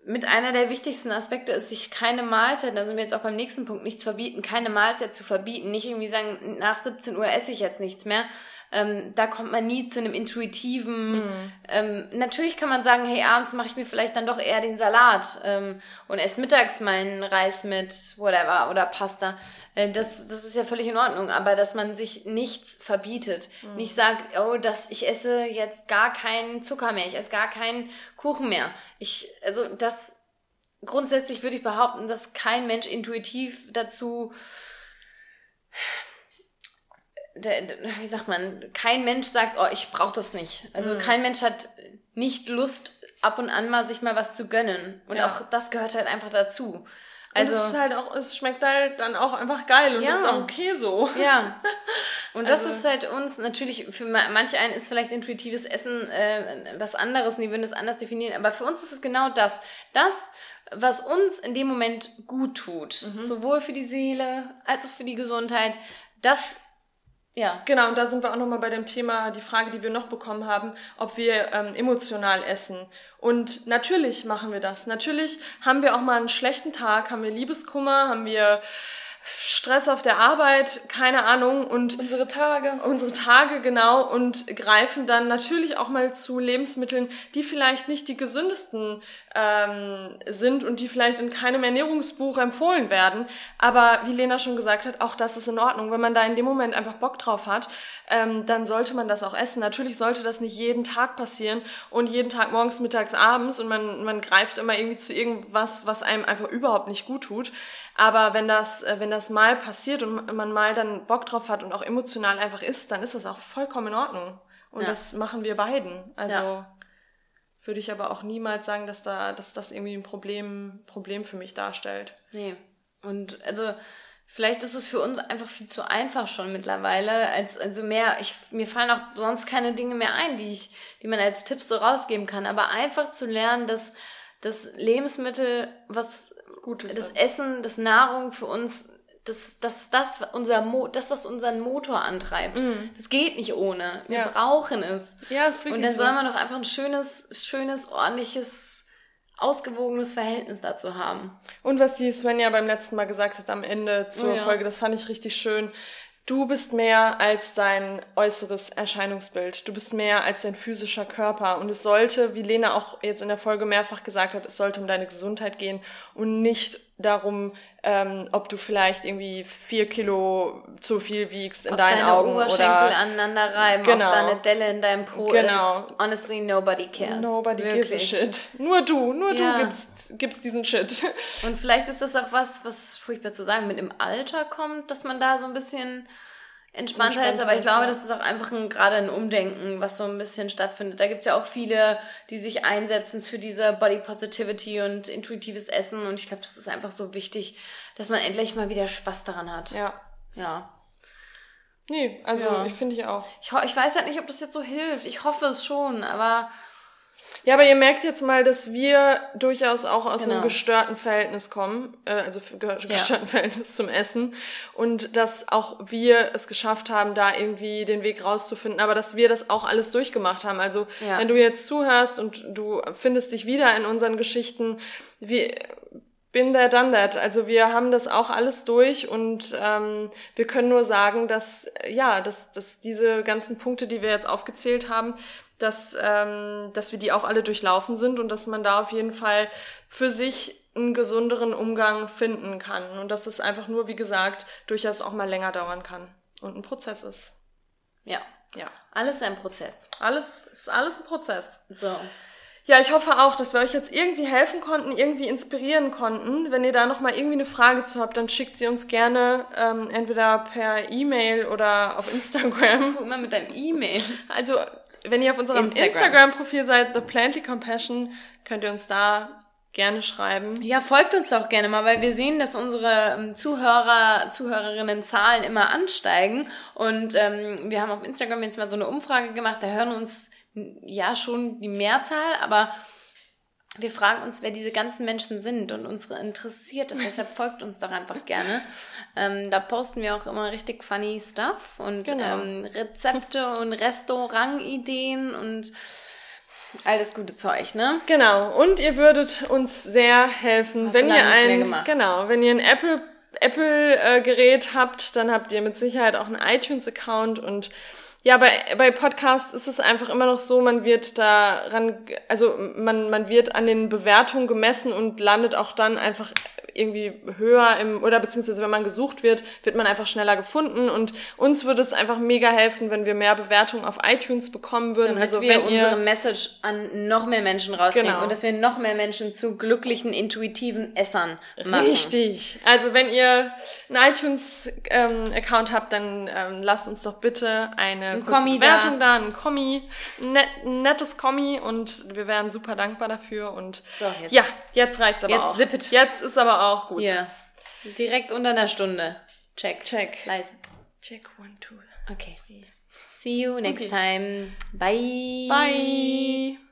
Speaker 2: mit einer der wichtigsten Aspekte ist, sich keine Mahlzeit, da sind wir jetzt auch beim nächsten Punkt, nichts verbieten, keine Mahlzeit zu verbieten, nicht irgendwie sagen, nach 17 Uhr esse ich jetzt nichts mehr, ähm, da kommt man nie zu einem intuitiven. Mhm. Ähm, natürlich kann man sagen, hey, abends mache ich mir vielleicht dann doch eher den Salat ähm, und esse mittags meinen Reis mit whatever oder Pasta. Äh, das, das ist ja völlig in Ordnung, aber dass man sich nichts verbietet. Mhm. Nicht sagt, oh, dass ich esse jetzt gar keinen Zucker mehr, ich esse gar keinen Kuchen mehr. Ich, also das grundsätzlich würde ich behaupten, dass kein Mensch intuitiv dazu wie sagt man, kein Mensch sagt, oh, ich brauche das nicht. Also mhm. kein Mensch hat nicht Lust, ab und an mal sich mal was zu gönnen. Und ja. auch das gehört halt einfach dazu.
Speaker 3: Also und es ist halt auch, es schmeckt halt dann auch einfach geil und ja. ist auch okay so.
Speaker 2: Ja. Und das also. ist halt uns natürlich, für manche einen ist vielleicht intuitives Essen äh, was anderes und die würden es anders definieren, aber für uns ist es genau das. Das, was uns in dem Moment gut tut, mhm. sowohl für die Seele als auch für die Gesundheit, das ja.
Speaker 3: Genau, und da sind wir auch nochmal bei dem Thema, die Frage, die wir noch bekommen haben, ob wir ähm, emotional essen. Und natürlich machen wir das. Natürlich haben wir auch mal einen schlechten Tag, haben wir Liebeskummer, haben wir Stress auf der Arbeit, keine Ahnung und
Speaker 2: unsere Tage.
Speaker 3: Unsere Tage, genau, und greifen dann natürlich auch mal zu Lebensmitteln, die vielleicht nicht die gesündesten ähm, sind und die vielleicht in keinem Ernährungsbuch empfohlen werden. Aber wie Lena schon gesagt hat, auch das ist in Ordnung. Wenn man da in dem Moment einfach Bock drauf hat, ähm, dann sollte man das auch essen. Natürlich sollte das nicht jeden Tag passieren und jeden Tag morgens, mittags, abends und man, man greift immer irgendwie zu irgendwas, was einem einfach überhaupt nicht gut tut. Aber wenn das, äh, wenn das mal passiert und man mal dann Bock drauf hat und auch emotional einfach ist, dann ist das auch vollkommen in Ordnung. Und ja. das machen wir beiden. Also ja. würde ich aber auch niemals sagen, dass da, dass das irgendwie ein Problem, Problem für mich darstellt.
Speaker 2: Nee. Und also vielleicht ist es für uns einfach viel zu einfach schon mittlerweile. Als, also mehr, ich, mir fallen auch sonst keine Dinge mehr ein, die ich, die man als Tipps so rausgeben kann. Aber einfach zu lernen, dass das Lebensmittel, was Gutes das Essen, das Nahrung für uns, das, das, das, unser Mo das, was unseren Motor antreibt. Mm. Das geht nicht ohne. Wir ja. brauchen es. Ja, ist wirklich Und dann so. soll man doch einfach ein schönes, schönes, ordentliches, ausgewogenes Verhältnis dazu haben.
Speaker 3: Und was die Svenja beim letzten Mal gesagt hat am Ende zur oh, ja. Folge, das fand ich richtig schön. Du bist mehr als dein äußeres Erscheinungsbild. Du bist mehr als dein physischer Körper. Und es sollte, wie Lena auch jetzt in der Folge mehrfach gesagt hat, es sollte um deine Gesundheit gehen und nicht darum, ähm, ob du vielleicht irgendwie vier Kilo zu viel wiegst in ob deinen deine Augen Oberschenkel oder
Speaker 2: aneinander reiben, genau. ob da eine Delle in deinem Po genau. ist. Honestly, nobody cares.
Speaker 3: Nobody Wirklich. gives a shit. Nur du, nur ja. du gibst, gibst diesen Shit.
Speaker 2: Und vielleicht ist das auch was, was furchtbar zu sagen, mit dem Alter kommt, dass man da so ein bisschen entspannter ist, aber ich glaube, das ist auch einfach ein, gerade ein Umdenken, was so ein bisschen stattfindet. Da gibt es ja auch viele, die sich einsetzen für diese Body Positivity und intuitives Essen und ich glaube, das ist einfach so wichtig, dass man endlich mal wieder Spaß daran hat.
Speaker 3: Ja.
Speaker 2: Ja.
Speaker 3: Nee, also ja. ich finde ich auch.
Speaker 2: Ich, ich weiß halt nicht, ob das jetzt so hilft. Ich hoffe es schon, aber
Speaker 3: ja, aber ihr merkt jetzt mal, dass wir durchaus auch aus genau. einem gestörten Verhältnis kommen, äh, also gestörten ja. Verhältnis zum Essen und dass auch wir es geschafft haben, da irgendwie den Weg rauszufinden, aber dass wir das auch alles durchgemacht haben. Also ja. wenn du jetzt zuhörst und du findest dich wieder in unseren Geschichten, wie bin there, done that. Also wir haben das auch alles durch und ähm, wir können nur sagen, dass ja, dass, dass diese ganzen Punkte, die wir jetzt aufgezählt haben, dass, ähm, dass wir die auch alle durchlaufen sind und dass man da auf jeden Fall für sich einen gesünderen Umgang finden kann und dass es einfach nur, wie gesagt, durchaus auch mal länger dauern kann und ein Prozess ist.
Speaker 2: Ja. Ja. Alles ein Prozess.
Speaker 3: Alles ist alles ein Prozess.
Speaker 2: So.
Speaker 3: Ja, ich hoffe auch, dass wir euch jetzt irgendwie helfen konnten, irgendwie inspirieren konnten. Wenn ihr da nochmal irgendwie eine Frage zu habt, dann schickt sie uns gerne ähm, entweder per E-Mail oder auf Instagram.
Speaker 2: Tu immer mit deinem E-Mail.
Speaker 3: Also wenn ihr auf unserem Instagram-Profil seid, The Plantly Compassion, könnt ihr uns da gerne schreiben.
Speaker 2: Ja, folgt uns doch gerne mal, weil wir sehen, dass unsere ähm, Zuhörer, Zuhörerinnen Zahlen immer ansteigen. Und ähm, wir haben auf Instagram jetzt mal so eine Umfrage gemacht, da hören uns ja schon die Mehrzahl, aber wir fragen uns, wer diese ganzen Menschen sind und uns interessiert ist. Deshalb folgt uns doch einfach gerne. Ähm, da posten wir auch immer richtig funny Stuff und genau. ähm, Rezepte und Restaurantideen und all das gute Zeug, ne?
Speaker 3: Genau. Und ihr würdet uns sehr helfen, Hast wenn ihr ein, genau, wenn ihr ein Apple Apple äh, Gerät habt, dann habt ihr mit Sicherheit auch einen iTunes Account und Ja, bei, bei Podcasts ist es einfach immer noch so, man wird daran, also man, man wird an den Bewertungen gemessen und landet auch dann einfach irgendwie höher im, oder beziehungsweise wenn man gesucht wird, wird man einfach schneller gefunden und uns würde es einfach mega helfen, wenn wir mehr Bewertungen auf iTunes bekommen würden.
Speaker 2: Damit
Speaker 3: also
Speaker 2: wir
Speaker 3: wenn
Speaker 2: unsere Message an noch mehr Menschen rausbringen
Speaker 3: Genau.
Speaker 2: und dass wir noch mehr Menschen zu glücklichen, intuitiven Essern machen.
Speaker 3: Richtig. Also wenn ihr einen iTunes-Account habt, dann ähm, lasst uns doch bitte eine
Speaker 2: Ein
Speaker 3: kurze
Speaker 2: Kommi
Speaker 3: Bewertung da, ein Kommi, ein, net, ein nettes Kommi und wir wären super dankbar dafür. Und
Speaker 2: So, jetzt.
Speaker 3: ja, jetzt reicht's aber
Speaker 2: Jetzt
Speaker 3: auch.
Speaker 2: zip it.
Speaker 3: Jetzt ist aber auch gut.
Speaker 2: Hier. Direkt unter einer Stunde. Check.
Speaker 3: Check.
Speaker 2: Leise.
Speaker 3: Check one, two.
Speaker 2: Okay. See you next
Speaker 3: Okay.
Speaker 2: time. Bye.
Speaker 3: Bye.